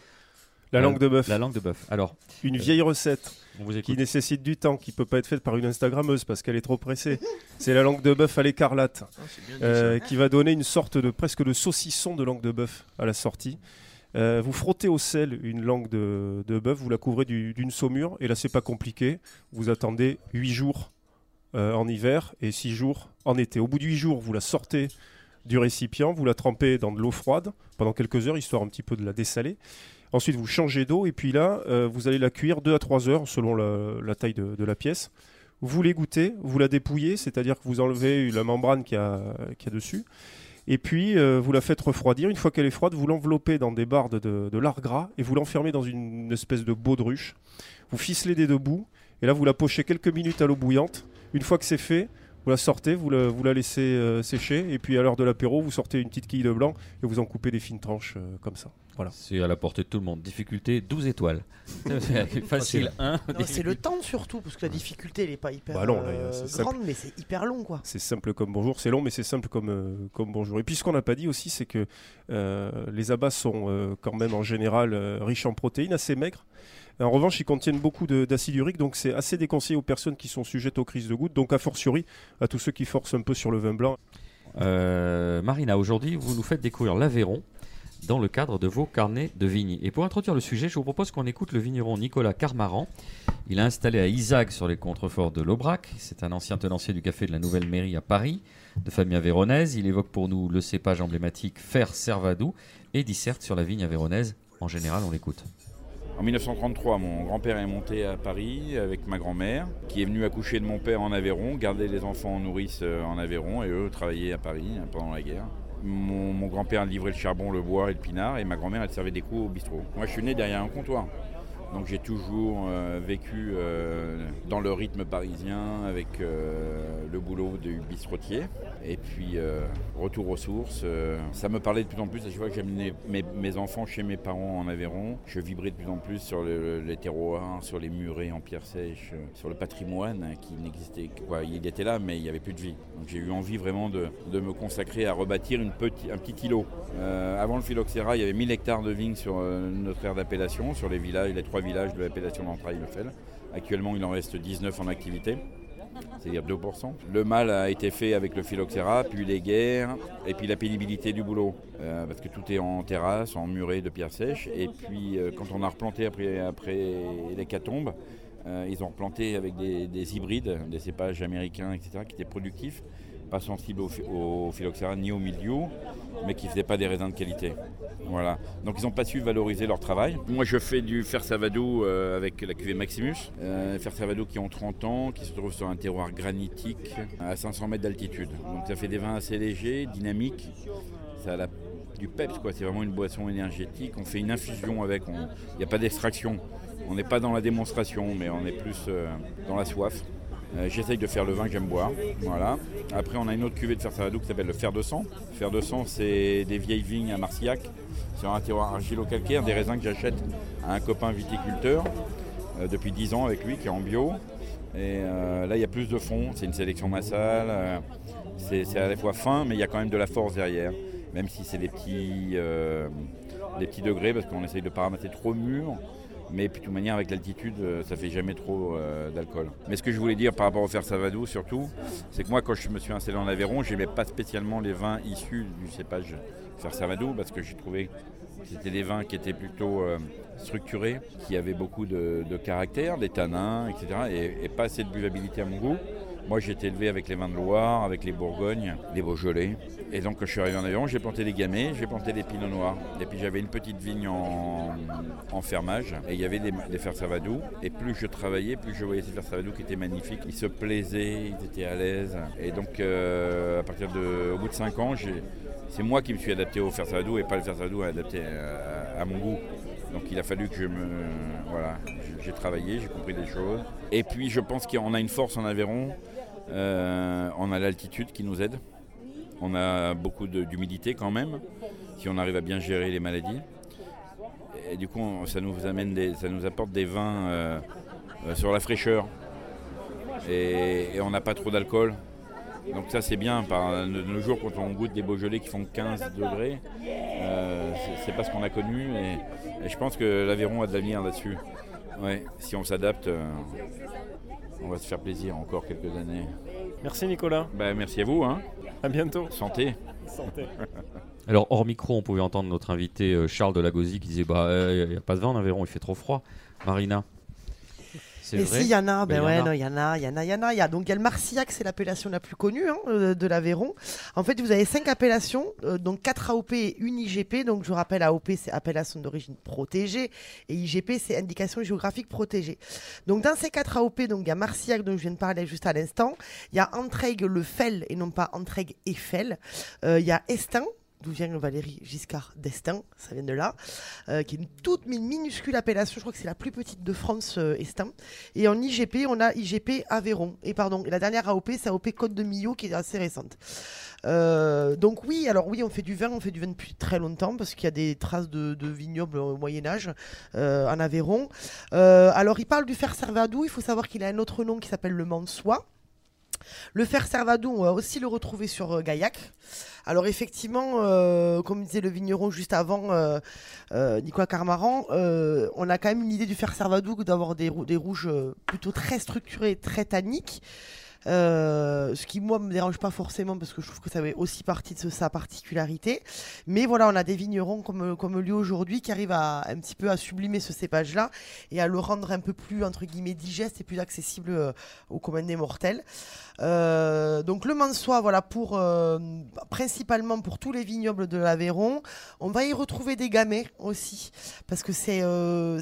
Speaker 2: La
Speaker 1: Euh,
Speaker 2: langue de bœuf.
Speaker 1: la langue de bœuf. Alors,
Speaker 2: Une vieille recette qui nécessite du temps, qui peut pas être faite par une Instagrammeuse parce qu'elle est trop pressée. C'est la langue de bœuf à l'écarlate, euh, qui va donner une sorte de presque de saucisson de langue de bœuf à la sortie. Euh, vous frottez au sel une langue de, de bœuf, vous la couvrez du- d'une saumure, et là c'est pas compliqué. Vous attendez 8 jours euh, en hiver et 6 jours en été. Au bout de 8 jours, vous la sortez du récipient, vous la trempez dans de l'eau froide pendant quelques heures, histoire un petit peu de la dessaler. Ensuite, vous changez d'eau et puis là, euh, vous allez la cuire 2 à 3 heures selon la, taille de, la pièce. Vous l'égouttez, vous la dépouillez, c'est-à-dire que vous enlevez la membrane qu'il y a, dessus. Et puis, euh, vous la faites refroidir. Une fois qu'elle est froide, vous l'enveloppez dans des barres de lard gras et vous l'enfermez dans une espèce de baudruche. Vous ficelez des deux bouts et là, vous la pochez quelques minutes à l'eau bouillante. Une fois que c'est fait, vous la sortez, vous la, vous la laissez euh, sécher et puis à l'heure de l'apéro, vous sortez une petite quille de blanc et vous en coupez des fines tranches euh, comme ça. Voilà.
Speaker 1: C'est à la portée de tout le monde. Difficulté 12 étoiles. [LAUGHS] Facile 1.
Speaker 5: Non, c'est le temps surtout, parce que la difficulté, elle est pas hyper
Speaker 2: Bah non, là,
Speaker 5: euh,
Speaker 2: simple.
Speaker 5: grande, mais c'est hyper long, quoi.
Speaker 2: C'est simple comme bonjour, c'est long mais c'est simple comme, euh, comme bonjour. Et puis ce qu'on n'a pas dit aussi, c'est que euh, les abats sont euh, quand même en général euh, riches en protéines, assez maigres. En revanche, ils contiennent beaucoup de- d'acide urique, donc c'est assez déconseillé aux personnes qui sont sujettes aux crises de gouttes, donc a fortiori à tous ceux qui forcent un peu sur le vin blanc.
Speaker 1: Euh, Marina, aujourd'hui, vous nous faites découvrir l'Aveyron dans le cadre de vos carnets de vignes. Et pour introduire le sujet, je vous propose qu'on écoute le vigneron Nicolas Carmaran. Il a installé à Isaac sur les contreforts de l'Aubrac. C'est un ancien tenancier du café de la Nouvelle Mairie à Paris, de famille avéronaise. Il évoque pour nous le cépage emblématique Fer Servadou et disserte sur la vigne avéronaise. En général, on l'écoute.
Speaker 9: En 1933, mon grand-père est monté à Paris avec ma grand-mère, qui est venue accoucher de mon père en Aveyron, garder les enfants en nourrice euh, en Aveyron, et eux travaillaient à Paris euh, pendant la guerre. Mon, mon grand-père livrait le charbon, le bois et le pinard, et ma grand-mère, elle servait des coups au bistrot. Moi, je suis né derrière un comptoir. Donc j'ai toujours euh, vécu euh, dans le rythme parisien avec euh, le boulot du bistrotier. Et puis retour aux sources. ça me parlait de plus en plus. À chaque fois que j'amenais mes, mes enfants chez mes parents en Aveyron, je vibrais de plus en plus sur le- les terroirs, sur les murets en pierre sèche, sur le patrimoine hein, qui n'existait. Quoi, il était là, mais il n'y avait plus de vie. Donc j'ai eu envie vraiment de, de me consacrer à rebâtir un petit îlot. Avant le phylloxéra, il y avait 1000 hectares de vignes sur notre aire d'appellation, sur les villages, les trois villages de l'appellation d'Entrailles-le-Fel. Actuellement, il en reste 19 en activité c'est-à-dire 2%. Le mal a été fait avec le phylloxéra, puis les guerres, et puis la pénibilité du boulot. Euh, parce que tout est en terrasse, en muret de pierre sèche. Et puis euh, quand on a replanté après, après l'hécatombe, euh, ils ont replanté avec des hybrides, des cépages américains, etc., qui étaient productifs, pas sensibles au, au phylloxéra ni au milieu, mais qui ne faisaient pas des raisins de qualité. Voilà. Donc ils n'ont pas su valoriser leur travail. Moi je fais du fer savadou euh, avec la cuvée Maximus. Euh, fer savadou qui ont 30 ans, qui se trouve sur un terroir granitique à 500 mètres d'altitude. Donc ça fait des vins assez légers, dynamiques. Ça a du peps quoi, c'est vraiment une boisson énergétique. On fait une infusion avec, il n'y a pas d'extraction. On n'est pas dans la démonstration, mais on est plus euh, dans la soif. Euh, J'essaye de faire le vin que j'aime boire. Voilà. Après, on a une autre cuvée de fer savadou qui s'appelle le fer de sang. Fer de sang, c'est des vieilles vignes à Marcillac, sur un terroir argilo-calcaire, des raisins que j'achète à un copain viticulteur euh, depuis 10 ans avec lui, qui est en bio. Et euh, là, il y a plus de fond, c'est une sélection massale. c'est à la fois fin, mais il y a quand même de la force derrière, même si c'est des petits, des petits degrés, parce qu'on essaye de ramasser trop mûr. Mais de toute manière, avec l'altitude, euh, ça fait jamais trop euh, d'alcool. Mais ce que je voulais dire par rapport au fer Savadou, surtout, c'est que moi, quand je me suis installé en Aveyron, j'aimais pas spécialement les vins issus du cépage fer Savadou, parce que j'ai trouvé que c'était des vins qui étaient plutôt euh, structurés, qui avaient beaucoup de, caractère, des tanins, etc., et, et pas assez de buvabilité à mon goût. Moi, j'ai été élevé avec les vins de Loire, avec les Bourgognes, les Beaujolais. Et donc, quand je suis arrivé en Aveyron, j'ai planté des gamets, j'ai planté des pinots noirs. Et puis, j'avais une petite vigne en, fermage. Et il y avait des, fers savadou. Et plus je travaillais, plus je voyais ces fers savadou qui étaient magnifiques. Ils se plaisaient, ils étaient à l'aise. Et donc, euh, à partir de, au bout de 5 ans, c'est moi qui me suis adapté au fer savadou et pas le fer savadou adapté à, mon goût. Donc il a fallu que je me. Voilà, j'ai travaillé, j'ai compris des choses. Et puis je pense qu'on a une force en Aveyron. Euh, on a l'altitude qui nous aide. On a beaucoup d'humidité quand même, si on arrive à bien gérer les maladies. Et du coup, ça nous amène des, ça nous apporte des vins euh, euh, sur la fraîcheur. Et, on n'a pas trop d'alcool. Donc ça c'est bien. Par de nos jours, quand on goûte des Beaujolais qui font 15 degrés, euh, c'est pas ce qu'on a connu. Et, et je pense que l'Aveyron a de l'avenir là-dessus. Ouais, si on s'adapte, euh, on va se faire plaisir encore quelques années.
Speaker 2: Merci Nicolas,
Speaker 9: Bah, merci à vous. Hein.
Speaker 2: à bientôt.
Speaker 9: Santé.
Speaker 2: Santé. [LAUGHS]
Speaker 1: Alors, hors micro, on pouvait entendre notre invité euh, Charles Delagosie qui disait Bah, il n'y a pas de vin en Aveyron, il fait trop froid. Marina C'est
Speaker 5: Et si, il y en a,
Speaker 1: Ben,
Speaker 5: ben ouais, non, il y en a, il y en a, il y en a. il y a- Donc il y a le Marcillac, c'est l'appellation la plus connue hein, euh, de l'Aveyron. En fait, vous avez cinq appellations, euh, donc 4 AOP et une IGP. Donc je vous rappelle, AOP c'est appellation d'origine protégée et IGP c'est indication géographique protégée. Donc dans ces 4 AOP, donc il y a Marcillac dont je viens de parler juste à l'instant. Il y a Entraigue le Fel et non pas Entraigue et Fel. Euh, Il y a Estin d'où vient Valérie Giscard d'Estaing, ça vient de là, euh, qui est une toute mi- minuscule appellation, je crois que c'est la plus petite de France, euh, Estaing. Et en IGP, on a IGP Aveyron. Et pardon, la dernière AOP, c'est AOP Côte de Millau, qui est assez récente. Euh, donc oui, alors oui, on fait du vin, on fait du vin depuis très longtemps, parce qu'il y a des traces de, vignobles au Moyen-Âge euh, en Aveyron. Alors il parle du fer Servadou, il faut savoir qu'il a un autre nom qui s'appelle le Mansois. Le fer Servadou, on va aussi le retrouver sur euh, Gaillac. Alors effectivement, euh, comme disait le vigneron juste avant, euh, Nicolas Carmaran, on a quand même une idée du fer Servadou d'avoir des, rou- des rouges plutôt très structurés, très tanniques. Euh, ce qui moi me dérange pas forcément parce que je trouve que ça fait aussi partie de sa particularité. Mais voilà, on a des vignerons comme, comme lui aujourd'hui qui arrivent à un petit peu à sublimer ce cépage-là et à le rendre un peu plus entre guillemets digeste et plus accessible euh, aux communs des mortels. Euh, donc le Mansois, voilà pour euh, principalement pour tous les vignobles de l'Aveyron. On va y retrouver des gamets aussi parce que c'est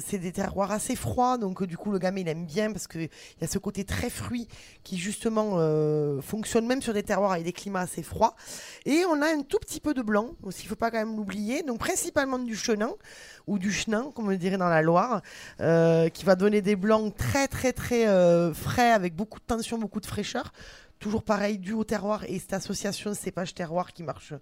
Speaker 5: c'est des terroirs assez froids. Donc du coup le gamay il aime bien parce que il y a ce côté très fruit qui justement euh, fonctionne même sur des terroirs avec des climats assez froids. Et on a un tout petit peu de blanc aussi, il faut pas quand même l'oublier. Donc principalement du chenin ou du chenin, comme on dirait dans la Loire, euh, qui va donner des blancs très très très euh, frais avec beaucoup de tension, beaucoup de fraîcheur. Toujours pareil, dû au terroir et cette association cépage-terroir qui marche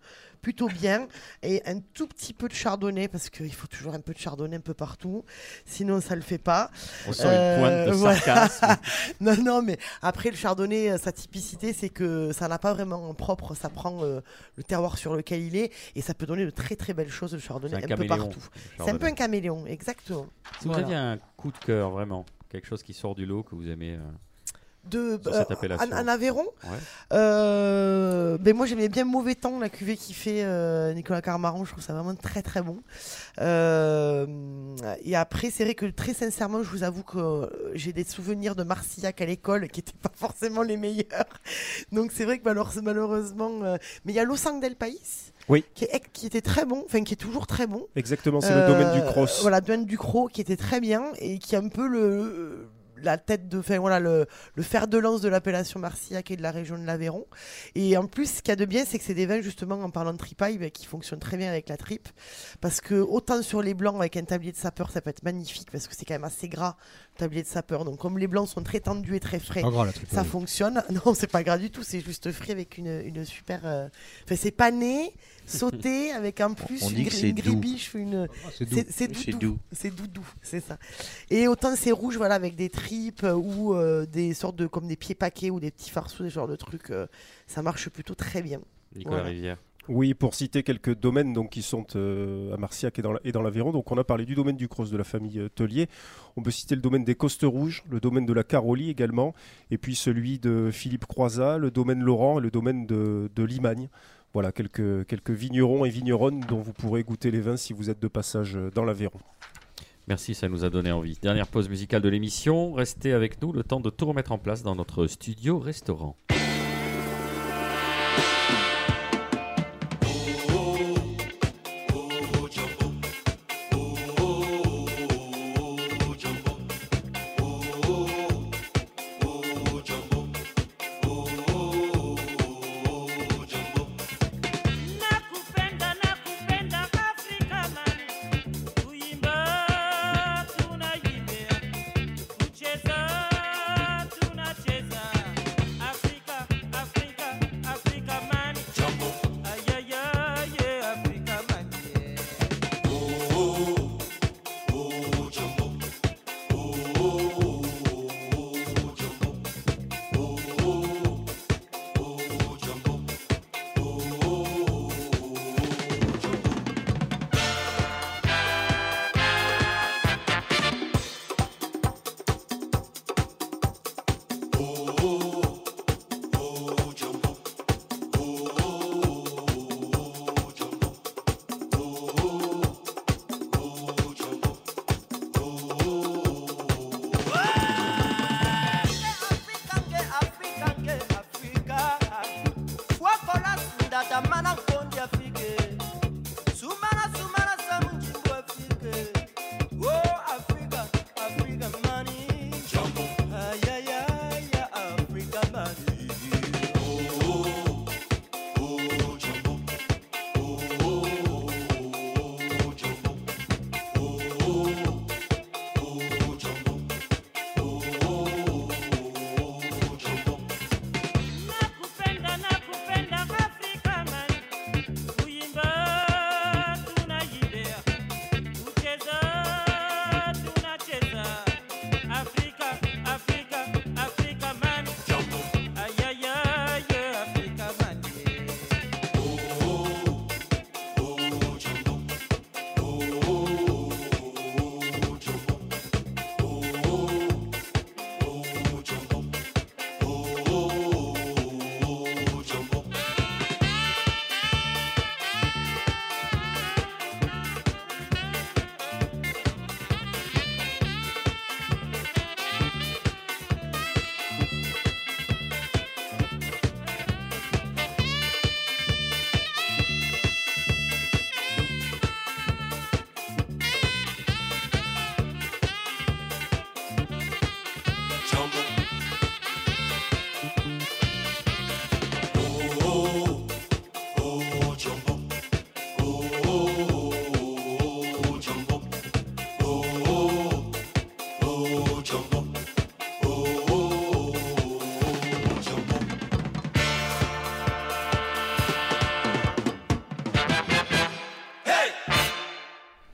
Speaker 5: plutôt bien. Et un tout petit peu de chardonnay, parce qu'il faut toujours un peu de chardonnay un peu partout. Sinon, ça le fait pas.
Speaker 1: On sent une pointe de
Speaker 5: Euh, voilà.
Speaker 1: sarcasme. [LAUGHS]
Speaker 5: non, non, mais après, le chardonnay, euh, sa typicité, c'est que ça n'a pas vraiment en propre. Ça prend euh, le terroir sur lequel il est et ça peut donner de très très belles choses, le chardonnay, un,
Speaker 1: un
Speaker 5: peu
Speaker 1: caméléon,
Speaker 5: partout. C'est un peu un caméléon, exactement.
Speaker 1: Si vous
Speaker 5: Voilà.
Speaker 1: aviez un coup de cœur, vraiment, quelque chose qui sort du lot que vous aimez euh,
Speaker 5: de euh, en, en Aveyron.
Speaker 1: Ouais.
Speaker 5: Euh, ben moi j'aimais bien Mauvais Temps, la cuvée qui fait euh, Nicolas Carmaron, je trouve ça vraiment très très bon. Euh, et après c'est vrai que très sincèrement je vous avoue que euh, j'ai des souvenirs de Marcillac à l'école qui n'étaient pas forcément les meilleurs. [LAUGHS] Donc c'est vrai que malheure- malheureusement... mais il y a Losang del País.
Speaker 2: Oui.
Speaker 5: Qui, est- qui était très bon, enfin qui est toujours très bon.
Speaker 2: Exactement, c'est le domaine du cross.
Speaker 5: Voilà, domaine du Cros qui était très bien et qui a un peu le la tête de, enfin voilà, le, fer de lance de l'appellation Marcillac et de la région de l'Aveyron. Et en plus, ce qu'il y a de bien, c'est que c'est des vins justement en parlant de tripaille ben, qui fonctionnent très bien avec la tripe, parce que autant sur les blancs avec un tablier de sapeur, ça peut être magnifique parce que c'est quand même assez gras tablier de sapeur. Donc comme les blancs sont très tendus et très frais,
Speaker 4: gras,
Speaker 5: ça
Speaker 4: oui.
Speaker 5: fonctionne. [LAUGHS] Non, c'est pas gras du tout, c'est juste frit avec une, une super. euh, Enfin, c'est pané, sauté [LAUGHS] avec en plus
Speaker 3: On
Speaker 5: une, une
Speaker 3: doux.
Speaker 5: gribiche, une.
Speaker 4: Ah, c'est doux.
Speaker 5: C'est doudou.
Speaker 3: doux.
Speaker 5: C'est ça. Et autant c'est rouge, voilà, avec des tripes ou euh, des sortes de comme des pieds paquets ou des petits farceaux, des genres de trucs, euh, ça marche plutôt très bien.
Speaker 1: Nicolas
Speaker 5: Voilà.
Speaker 1: Rivière.
Speaker 2: Oui, pour citer quelques domaines donc, qui sont euh, à Marciac et dans, l'Aveyron. Donc, on a parlé du domaine du Cross de la famille euh, Tellier. On peut citer le domaine des Costes Rouges, le domaine de la Carolie également, et puis celui de Philippe Croizat, le domaine Laurent et le domaine de, de Limagne. Voilà, quelques, quelques vignerons et vigneronnes dont vous pourrez goûter les vins si vous êtes de passage euh, dans l'Aveyron.
Speaker 1: Merci, ça nous a donné envie. Dernière pause musicale de l'émission. Restez avec nous le temps de tout remettre en place dans notre studio restaurant.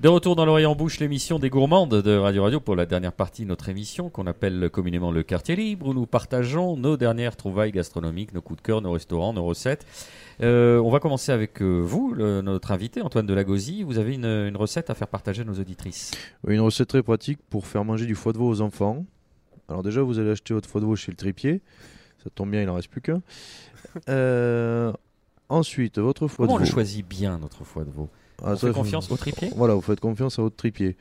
Speaker 1: De retour dans l'oreille en bouche, l'émission des gourmandes de Radio Radio pour la dernière partie de notre émission qu'on appelle communément le quartier libre où nous partageons nos dernières trouvailles gastronomiques, nos coups de cœur, nos restaurants, nos recettes. Euh, on va commencer avec euh, vous, le- notre invité Antoine Delagosie. Vous avez une, une recette à faire partager à nos auditrices?
Speaker 3: Une recette très pratique pour faire manger du foie de veau aux enfants. Alors déjà, vous allez acheter votre foie de veau chez le tripier. Ça tombe bien, il n'en reste plus qu'un. Euh, ensuite, votre foie
Speaker 1: Comment on
Speaker 3: de
Speaker 1: le
Speaker 3: veau.
Speaker 1: choisit bien notre foie de veau?
Speaker 3: Ah,
Speaker 1: On
Speaker 3: ça,
Speaker 1: fait confiance au tripier
Speaker 3: Voilà, vous faites confiance à votre tripier.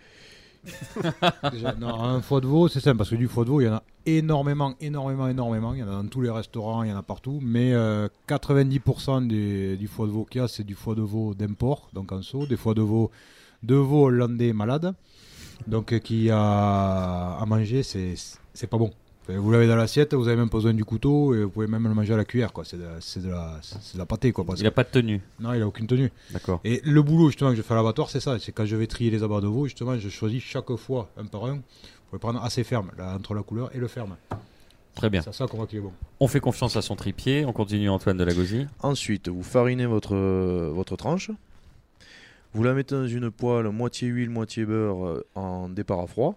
Speaker 3: [LAUGHS]
Speaker 4: Déjà, non, un foie de veau, c'est simple, parce que du foie de veau, il y en a énormément, énormément, énormément. Il y en a dans tous les restaurants, il y en a partout. Mais euh, 90% des- du foie de veau qu'il y a, c'est du foie de veau d'import, donc en seau, des foie de veau de veau hollandais malades. Donc euh, qui a à manger, c'est c'est pas bon. Enfin, Vous l'avez dans l'assiette, vous avez même pas besoin du couteau et vous pouvez même le manger à la cuillère. quoi. C'est de, c'est de la, c'est de la pâtée. Quoi.
Speaker 1: Il n'a pas de tenue.
Speaker 4: Non, il a aucune tenue.
Speaker 1: D'accord.
Speaker 4: Et le boulot justement que je fais à l'abattoir, c'est ça. C'est quand je vais trier les abats de veau, justement, je choisis chaque fois un par un. Vous pouvez prendre assez ferme, là, entre la couleur et le ferme.
Speaker 1: Très bien.
Speaker 4: C'est ça qu'on voit qu'il est bon.
Speaker 1: On fait confiance à son tripier. On continue Antoine Delagosie.
Speaker 3: Ensuite, vous farinez votre, votre tranche. Vous la mettez dans une poêle, moitié huile, moitié beurre, en départ à froid.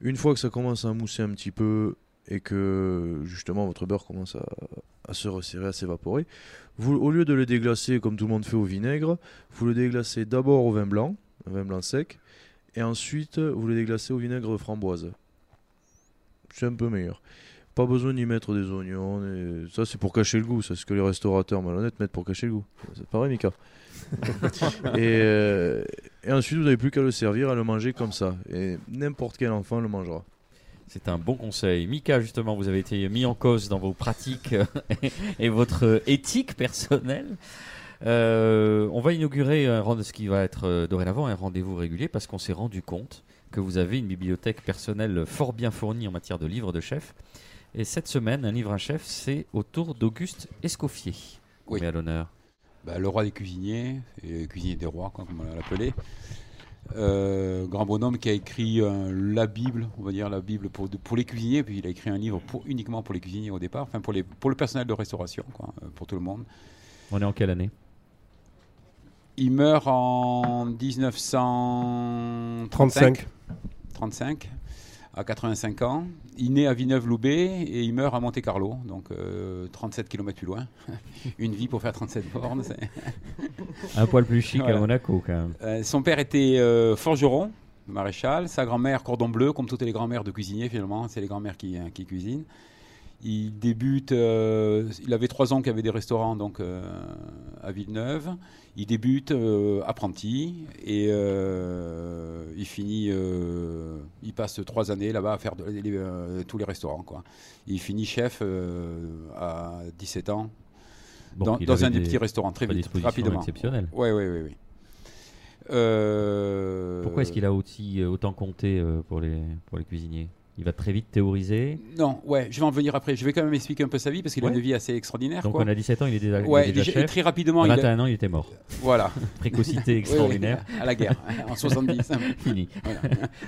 Speaker 3: Une fois que ça commence à mousser un petit peu et que justement votre beurre commence à, se resserrer, à s'évaporer, au lieu de le déglacer comme tout le monde fait au vinaigre, vous le déglacez d'abord au vin blanc, un vin blanc sec, et ensuite vous le déglacez au vinaigre framboise. C'est un peu meilleur. Pas besoin d'y mettre des oignons. et- Ça, c'est pour cacher le goût. C'est ce que les restaurateurs malhonnêtes mettent pour cacher le goût. C'est pareil, Mika. [LAUGHS] et, euh, et ensuite, vous n'avez plus qu'à le servir, à le manger comme ça. Et n'importe quel enfant le mangera.
Speaker 1: C'est un bon conseil. Mika, justement, vous avez été mis en cause dans vos pratiques [LAUGHS] et votre éthique personnelle. Euh, on va inaugurer un ce qui va être euh, dorénavant un rendez-vous régulier parce qu'on s'est rendu compte que vous avez une bibliothèque personnelle fort bien fournie en matière de livres de chef. Et cette semaine, un livre à chef, c'est autour d'Auguste Escoffier.
Speaker 6: Oui.
Speaker 1: Mais à l'honneur.
Speaker 6: Bah, le roi des cuisiniers, et cuisinier des rois, quoi, comme on l'a appelé. Euh, grand bonhomme qui a écrit euh, la Bible, on va dire la Bible pour, pour les cuisiniers, puis il a écrit un livre pour, uniquement pour les cuisiniers au départ, enfin pour, les, pour le personnel de restauration, quoi, euh, pour tout le monde.
Speaker 1: On est en quelle année
Speaker 6: Il meurt en 1935.
Speaker 2: 35.
Speaker 6: 35, à 85 ans. Il naît à Villeneuve-Loubet et il meurt à Monte-Carlo, donc euh, 37 km plus loin. [LAUGHS] Une vie pour faire 37 bornes.
Speaker 1: Un poil plus chic
Speaker 6: Voilà.
Speaker 1: à Monaco, quand même.
Speaker 6: Euh, son père était euh, forgeron, maréchal. Sa grand-mère, cordon bleu, comme toutes les grand-mères de cuisiniers finalement. C'est les grand-mères qui, euh, qui cuisinent. Il débute, euh, il avait trois ans qu'il avait des restaurants donc euh, à Villeneuve. Il débute euh, apprenti et euh, il finit, euh, il passe trois années là-bas à faire de- les- tous les restaurants quoi. Il finit chef à 17 ans
Speaker 1: Bon,
Speaker 6: dans, un des
Speaker 1: des
Speaker 6: petits restaurants très vite, rapidement.
Speaker 1: exceptionnelles.
Speaker 6: Oui, oui, oui, oui.
Speaker 1: Pourquoi est-ce qu'il a aussi, autant compté pour, les, pour les cuisiniers? Il va très vite théoriser.
Speaker 6: Non, ouais, je vais en venir après. Je vais quand même expliquer un peu sa vie parce qu'il a
Speaker 1: Ouais.
Speaker 6: une vie assez extraordinaire.
Speaker 1: Donc
Speaker 6: quoi.
Speaker 1: on a 17 ans, il est déjà, il est
Speaker 6: Ouais,
Speaker 1: déjà chef.
Speaker 6: très rapidement,
Speaker 1: À
Speaker 6: il a-
Speaker 1: 21 ans, il était mort.
Speaker 6: Voilà. [LAUGHS]
Speaker 1: Précocité
Speaker 6: Oui, oui,
Speaker 1: extraordinaire.
Speaker 6: à la guerre, en 70. [LAUGHS]
Speaker 1: Fini.
Speaker 6: Voilà.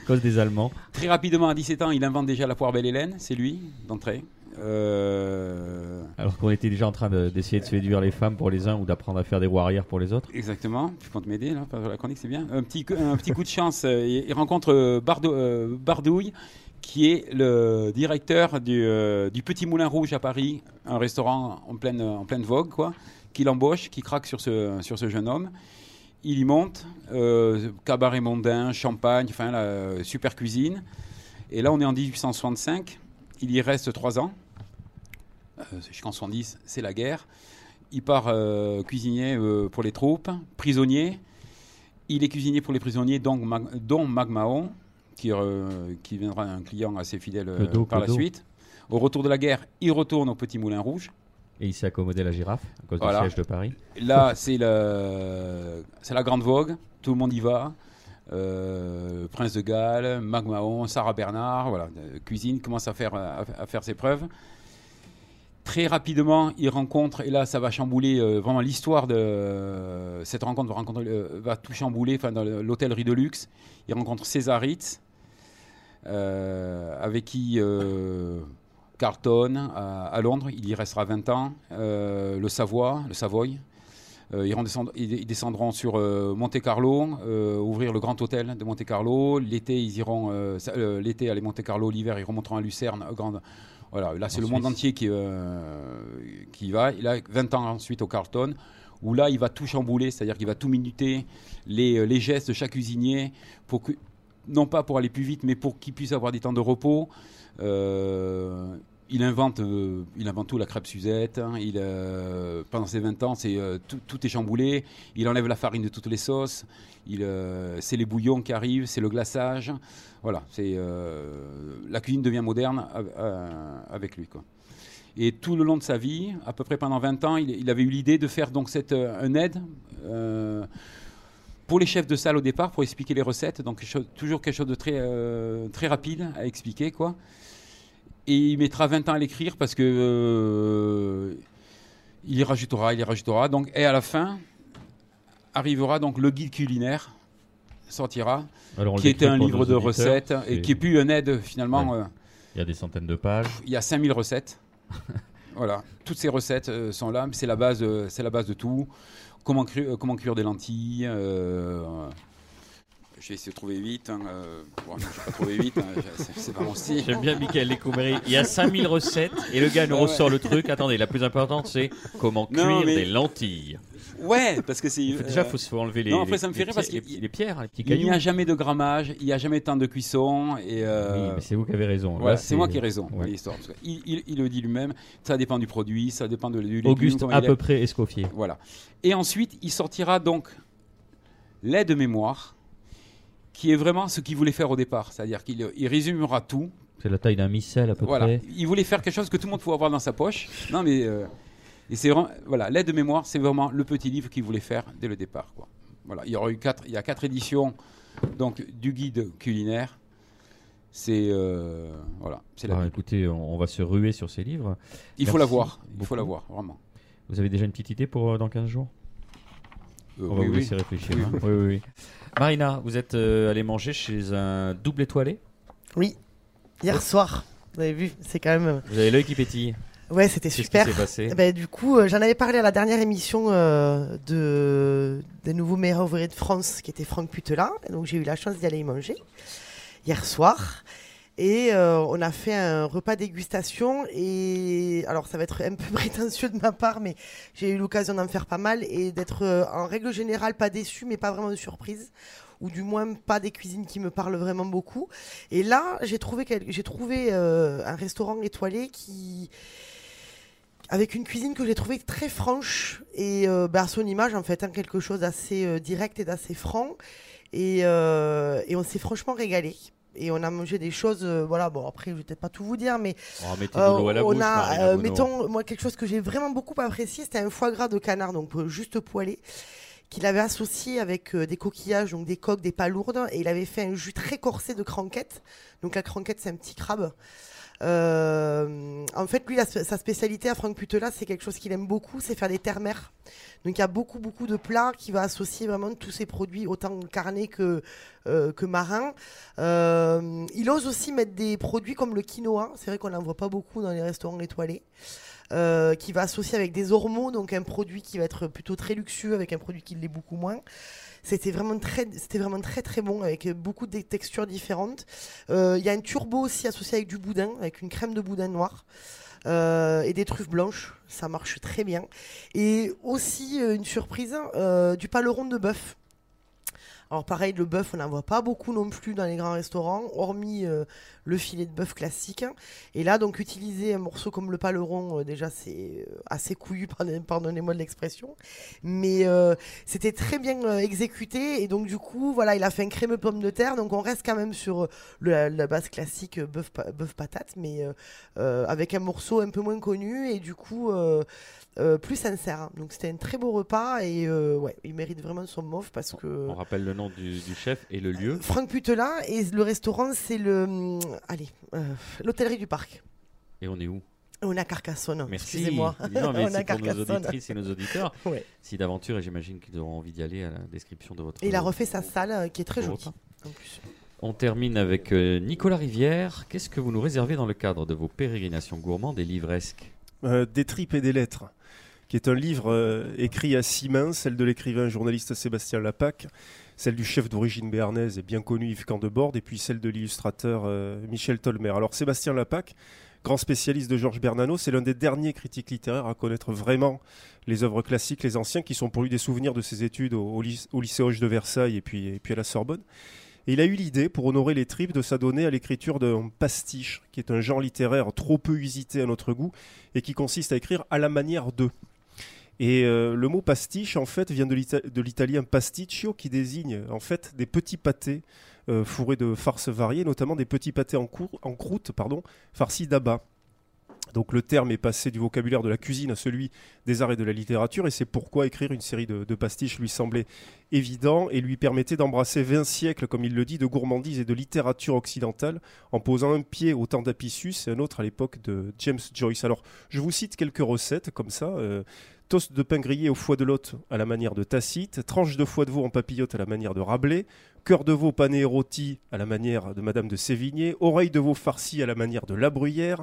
Speaker 1: Cause des Allemands.
Speaker 6: Très rapidement, à 17 ans, il invente déjà la poire belle Hélène, c'est lui, d'entrée. Euh,
Speaker 1: Alors qu'on était déjà en train de- d'essayer de, séduire les femmes pour les uns ou d'apprendre à faire des roues arrière pour les autres.
Speaker 6: Exactement, tu comptes m'aider là, par la chronique, c'est bien. Un petit, un petit coup de chance, euh, il, rencontre euh, Bardou- euh, Bardouille, qui est le directeur du, euh, du Petit Moulin Rouge à Paris, un restaurant en pleine, en pleine vogue, quoi, qui l'embauche, qui craque sur ce, sur ce jeune homme. Il y monte, euh, cabaret mondain, champagne, enfin, la super cuisine. Et là, on est en 1865, il y reste trois ans. Euh, Jusqu'en 70, c'est la guerre. Il part euh, cuisinier pour les troupes, prisonnier. Il est cuisinier pour les prisonniers, dont, Mag- qui, euh, qui viendra un client assez fidèle euh, par la suite. Au retour de la guerre, il retourne au Petit Moulin Rouge.
Speaker 1: Et il s'est accommodé à la girafe à cause
Speaker 6: Voilà.
Speaker 1: du siège de Paris.
Speaker 6: Là, c'est la grande vogue, tout le monde y va. Euh, Prince de Galles, Magmahon, Sarah Bernard, voilà, cuisine commence à faire, à, à faire ses preuves. Très rapidement, il rencontre, et là ça va chambouler euh, vraiment l'histoire de cette rencontre va, va tout chambouler enfin, dans le- l'hôtellerie de luxe. Il rencontre César Ritz, avec qui euh, Carlton à, à Londres, il y restera 20 ans, euh, le Savoie, le Savoy, Euh, ils, descendront sur euh, Monte Carlo, euh, ouvrir le grand hôtel de Monte Carlo. L'été, ils iront. euh, euh, L'été, aller Monte Carlo. L'hiver, ils remonteront à Lucerne. Grande. Voilà, là, c'est le monde entier qui, euh, qui y va. Il a 20 ans ensuite au Carlton, où là, il va tout chambouler, c'est-à-dire qu'il va tout minuter, les, euh, les gestes de chaque cuisinier, pour que, non pas pour aller plus vite, mais pour qu'il puisse avoir des temps de repos. Euh, il invente, euh, il invente tout, la crêpe Suzette. hein. il, euh, pendant ses 20 ans, c'est, tout, est chamboulé. Il enlève la farine de toutes les sauces. C'est les bouillons qui arrivent, c'est le glaçage. Voilà, la cuisine devient moderne av- avec lui. Et tout le long de sa vie, à peu près pendant 20 ans, il, il avait eu l'idée de faire donc cette, un aide pour les chefs de salle au départ, pour expliquer les recettes. Donc toujours quelque chose de très, euh, très rapide à expliquer. Quoi. Et il mettra 20 ans à l'écrire parce que euh, il y rajoutera, il y rajoutera. Donc, et à la fin, arrivera donc le guide culinaire, sortira,
Speaker 1: Alors,
Speaker 6: qui était un livre de recettes et qui est plus un aide finalement.
Speaker 1: Ouais.
Speaker 6: euh,
Speaker 1: Il y a des centaines de pages.
Speaker 6: il y a 5000 recettes. [LAUGHS] voilà, toutes ces recettes euh, sont là. C'est la base, euh, c'est la base de tout. Comment, cru- euh, comment cuire des lentilles. euh, je vais essayer de trouver vite. Hein, euh, bon, je vais pas trouver vite. hein, c'est- pas mon style.
Speaker 1: J'aime bien Michael Lécoumeri. Il y a 5000 recettes et le gars nous
Speaker 6: Ouais, ouais.
Speaker 1: ressort le truc. Attendez, la plus importante, c'est comment cuire
Speaker 6: Non, mais-
Speaker 1: des lentilles.
Speaker 6: Ouais, parce que c'est.
Speaker 1: Faut- déjà,
Speaker 6: euh,
Speaker 1: il faut se enlever les,
Speaker 6: non, après, ça me fait rire parce qu'il-
Speaker 1: les, les pierres, les petits
Speaker 6: Il n'y a jamais de grammage, il n'y a jamais temps de cuisson. Et, euh,
Speaker 1: Oui, mais c'est vous qui avez raison.
Speaker 6: voilà, c'est moi qui ai raison.
Speaker 1: ouais.
Speaker 6: l'histoire, que il, il- il le dit lui-même, ça dépend du produit, ça dépend de, du.
Speaker 1: Auguste à peu près Escoffier.
Speaker 6: Voilà. Et ensuite, il sortira donc l'aide de mémoire, qui est vraiment ce qu'il voulait faire au départ. C'est-à-dire qu'il il résumera tout.
Speaker 1: C'est la taille d'un missel à peu
Speaker 6: Voilà.
Speaker 1: près.
Speaker 6: Il voulait faire quelque chose que tout le monde pouvait avoir dans sa poche. Non, mais. euh, et c'est vraiment. Voilà, l'aide de mémoire, c'est vraiment le petit livre qu'il voulait faire dès le départ. Quoi. Voilà. Il y aura eu quatre, il y a quatre éditions donc, du guide culinaire. C'est. euh, voilà. C'est la
Speaker 1: écoutez, on, on va se ruer sur ces livres.
Speaker 6: Il faut
Speaker 1: merci
Speaker 6: la voir. Il faut la voir, vraiment.
Speaker 1: Vous avez déjà une petite idée pour euh, dans 15 jours?
Speaker 6: Euh,
Speaker 1: On va
Speaker 6: oui,
Speaker 1: vous
Speaker 6: oui.
Speaker 1: laisser réfléchir.
Speaker 6: Oui,
Speaker 1: hein. Oui, oui, oui. Marina, vous êtes euh, allée manger chez un double étoilé?
Speaker 5: Oui, hier soir. Vous avez vu, c'est quand même.
Speaker 1: Vous avez l'œil qui pétille.
Speaker 5: Ouais, c'était
Speaker 1: qui
Speaker 5: super.
Speaker 1: s'est passé
Speaker 5: Eh ben, du coup, euh, j'en avais parlé à la dernière émission euh, de, des nouveaux meilleurs ouvriers de France, qui était Franck Putelin. Donc, j'ai eu la chance d'y aller y manger hier soir. Et euh, on a fait un repas dégustation. Et alors, ça va être un peu [LAUGHS] prétentieux de ma part, mais j'ai eu l'occasion d'en faire pas mal et d'être euh, en règle générale pas déçu, mais pas vraiment de surprise. Ou du moins pas des cuisines qui me parlent vraiment beaucoup. Et là, j'ai trouvé, j'ai trouvé euh, un restaurant étoilé qui, avec une cuisine que j'ai trouvée très franche et euh, bah, à son image en fait, hein, quelque chose d'assez euh, direct et d'assez franc. Et, euh, et on s'est franchement régalé. Et on a mangé des choses, euh, voilà, bon après je vais peut-être pas tout vous dire, mais
Speaker 1: Oh,
Speaker 5: euh,
Speaker 1: l'eau à la
Speaker 5: on
Speaker 1: bouche,
Speaker 5: a,
Speaker 1: Marina
Speaker 5: euh, mettons, moi quelque chose que j'ai vraiment beaucoup apprécié, c'était un foie gras de canard, donc juste poêlé, qu'il avait associé avec des coquillages, donc des coques, des palourdes, et il avait fait un jus très corsé de cranquette. Donc la cranquette, c'est un petit crabe. Euh, en fait, lui, sa spécialité à Franck Putela, c'est quelque chose qu'il aime beaucoup, c'est faire des terres-mères. Donc il y a beaucoup, beaucoup de plats qui va associer vraiment tous ces produits, autant carnés que, euh, que marins. Euh, il ose aussi mettre des produits comme le quinoa, c'est vrai qu'on n'en voit pas beaucoup dans les restaurants étoilés. euh, qui va associer avec des ormeaux, donc un produit qui va être plutôt très luxueux avec un produit qui l'est beaucoup moins. C'était vraiment très, c'était vraiment très très bon avec beaucoup de textures différentes. Euh, Il y a un turbo aussi associé avec du boudin, avec une crème de boudin noir. euh, et des truffes blanches, ça marche très bien. Et aussi euh, une surprise, du paleron de bœuf. Alors pareil, le bœuf, on n'en voit pas beaucoup non plus dans les grands restaurants, hormis euh, le filet de bœuf classique. Et là, donc utiliser un morceau comme le paleron, euh, déjà c'est euh, assez couillu, [LAUGHS] pardon- pardonnez-moi de l'expression, mais euh, c'était très bien exécuté. Et donc du coup, voilà, il a fait un crémeux pomme de terre, donc on reste quand même sur le- la, la base classique bœuf, pa- bœuf patate, mais avec un morceau un peu moins connu et du coup plus sincère. hein. Donc c'était un très beau repas et ouais, il mérite vraiment son mauve parce que.
Speaker 1: On rappelle le nom du, du chef et le lieu.
Speaker 5: Franck Putelin et le restaurant c'est le hum, allez euh, l'hôtellerie du parc.
Speaker 1: Et on est où?
Speaker 5: On a Carcassonne.
Speaker 1: Merci.
Speaker 5: Excusez-moi. [LAUGHS]
Speaker 1: Non, mais
Speaker 5: on a
Speaker 1: c'est pour nos
Speaker 5: Carcassonne.
Speaker 1: auditrices et nos auditeurs. [LAUGHS]
Speaker 5: Ouais.
Speaker 1: Si d'aventure, et j'imagine qu'ils auront envie d'y aller à la description de votre.
Speaker 5: Et il a refait sa salle euh, qui est très jolie. En plus.
Speaker 1: On termine avec euh, Nicolas Rivière. Qu'est-ce que vous nous réservez dans le cadre de vos pérégrinations gourmandes et livresques?
Speaker 2: Euh, des tripes et des lettres. qui est un livre euh, écrit à six mains, celle de l'écrivain journaliste Sébastien Lapac, celle du chef d'origine béarnaise et bien connu Yves Candebord, et puis celle de l'illustrateur euh, Michel Tolmer. Alors Sébastien Lapac, grand spécialiste de Georges Bernano, c'est l'un des derniers critiques littéraires à connaître vraiment les œuvres classiques, les anciens, qui sont pour lui des souvenirs de ses études au, au lyc- au lycée Hoche de Versailles et puis, et puis à la Sorbonne. Et il a eu l'idée, pour honorer les tripes, de s'adonner à l'écriture d'un pastiche, qui est un genre littéraire trop peu usité à notre goût, et qui consiste à écrire à la manière de. Et euh, le mot pastiche, en fait, vient de l'ita- de l'italien pasticcio, qui désigne en fait des petits pâtés euh, fourrés de farces variées, notamment des petits pâtés en, croûte, pardon, farcis d'abat. Donc le terme est passé du vocabulaire de la cuisine à celui des arts et de la littérature, et c'est pourquoi écrire une série de, de pastiches lui semblait évident et lui permettait d'embrasser 20 siècles, comme il le dit, de gourmandise et de littérature occidentale, en posant un pied au temps d'Apicius et un autre à l'époque de James Joyce. Alors, je vous cite quelques recettes comme ça. euh, toast de pain grillé au foie de l'hôte à la manière de Tacite, tranche de foie de veau en papillote à la manière de Rabelais, cœur de veau pané et rôti à la manière de Madame de Sévigné, oreille de veau farcie à la manière de La Bruyère,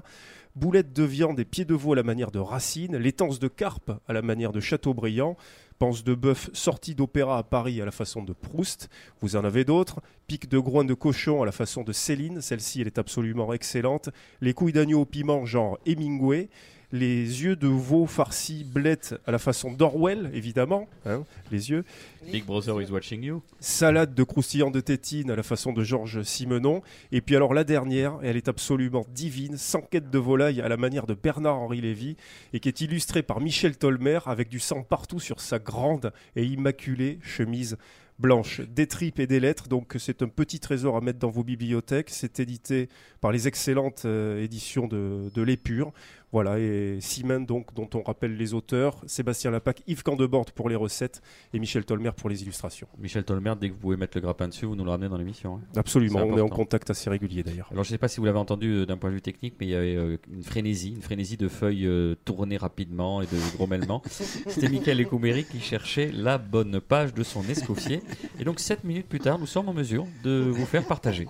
Speaker 2: boulettes de viande et pieds de veau à la manière de Racine, les tances de carpe à la manière de Chateaubriand, panse de bœuf sortie d'opéra à Paris à la façon de Proust, vous en avez d'autres, pique de groin de cochon à la façon de Céline, celle-ci elle est absolument excellente, les couilles d'agneau au piment genre Hemingway, les yeux de veau farcis blettes à la façon d'Orwell, évidemment, hein, les yeux,
Speaker 1: Big Brother is watching you.
Speaker 2: salade de croustillant de tétine à la façon de Georges Simenon. Et puis alors la dernière, elle est absolument divine, sans quête de volaille à la manière de Bernard-Henri Lévy, et qui est illustrée par Michel Tolmer avec du sang partout sur sa grande et immaculée chemise blanche, des tripes et des lettres. Donc c'est un petit trésor à mettre dans vos bibliothèques. C'est édité par les excellentes euh, éditions de, de l'Épure. Voilà, et Simen, donc, dont on rappelle les auteurs, Sébastien Lapac, Yves Candebord pour les recettes et Michel Tolmer pour les illustrations.
Speaker 1: Michel Tolmer, dès que vous pouvez mettre le grappin dessus, vous nous le ramenez dans l'émission. hein.
Speaker 2: Absolument, on est en contact assez régulier d'ailleurs.
Speaker 1: Alors je ne sais pas si vous l'avez entendu euh, d'un point de vue technique, mais il y avait euh, une frénésie, une frénésie de feuilles euh, tournées rapidement et de grommellements. [LAUGHS] C'était Michael Ecoumeri qui cherchait la bonne page de son escoffier. Et donc 7 minutes plus tard, nous sommes en mesure de vous faire partager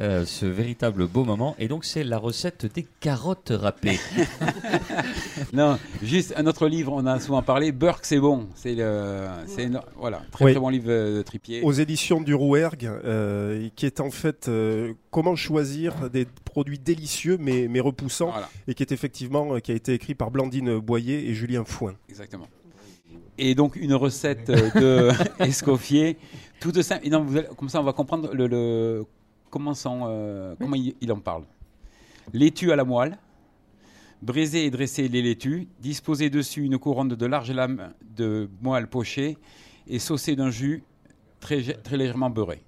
Speaker 1: euh, ce véritable beau moment. Et donc c'est la recette des carottes râpées. [LAUGHS] [LAUGHS]
Speaker 6: Non, juste un autre livre, on a souvent parlé, Burke c'est bon. C'est le, c'est une- voilà, très
Speaker 2: Oui.
Speaker 6: très bon livre euh, de Tripier.
Speaker 2: Aux éditions du Rouergue, euh, qui est en fait euh, comment choisir des produits délicieux mais, mais repoussants,
Speaker 6: Voilà,
Speaker 2: et qui est effectivement euh, qui a été écrit par Blandine Boyer et Julien Fouin.
Speaker 6: exactement. Et donc une recette de [LAUGHS] Escoffier, toute simple. Et non, vous allez- comme ça, on va comprendre le, le- comment, son, euh, comment il, il en parle. Laitue à la moelle, braiser et dresser les laitues, disposer dessus une couronne de larges lames de moelle pochée et saucer d'un jus très légèrement beurré.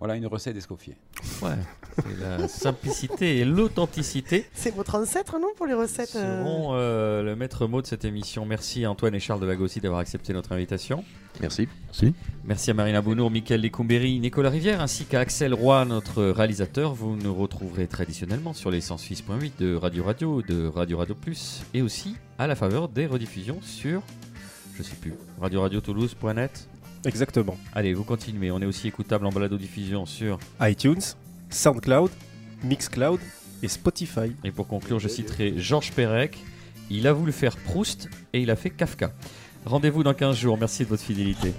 Speaker 6: Voilà une recette d'Escoffier.
Speaker 1: Ouais, c'est la simplicité et l'authenticité
Speaker 5: C'est votre ancêtre, non, pour les recettes euh,
Speaker 1: seront euh, le maître mot de cette émission. Merci à Antoine et Charles de Bagossi d'avoir accepté notre invitation.
Speaker 3: Merci.
Speaker 1: Merci à Marina Bounour, Mickaël Lécumbéry, Nicolas Rivière ainsi qu'à Axel Roy, notre réalisateur. Vous nous retrouverez traditionnellement sur les 106.8 de Radio Radio, de Radio Radio Plus et aussi à la faveur des rediffusions sur, je sais plus, Radio Radio Toulouse.net.
Speaker 2: Exactement.
Speaker 1: Allez, vous continuez. On est aussi écoutable en balado-diffusion sur.
Speaker 2: iTunes, SoundCloud, Mixcloud et Spotify.
Speaker 1: Et pour conclure, je citerai Georges Perec. Il a voulu faire Proust et il a fait Kafka. Rendez-vous dans 15 jours. Merci de votre fidélité.